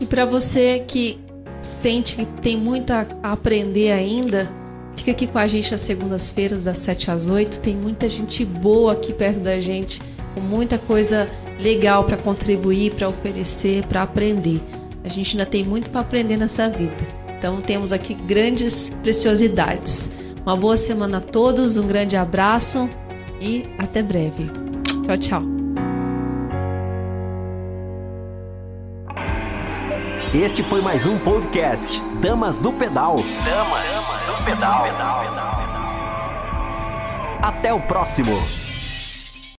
E para você que sente que tem muito a aprender ainda, fica aqui com a gente às segundas-feiras, das 7 às 8. Tem muita gente boa aqui perto da gente, com muita coisa legal para contribuir, para oferecer, para aprender. A gente ainda tem muito para aprender nessa vida. Então temos aqui grandes preciosidades. Uma boa semana a todos, um grande abraço e até breve. Tchau, tchau. Este foi mais um podcast Damas do Pedal. Damas do Pedal. Até o próximo.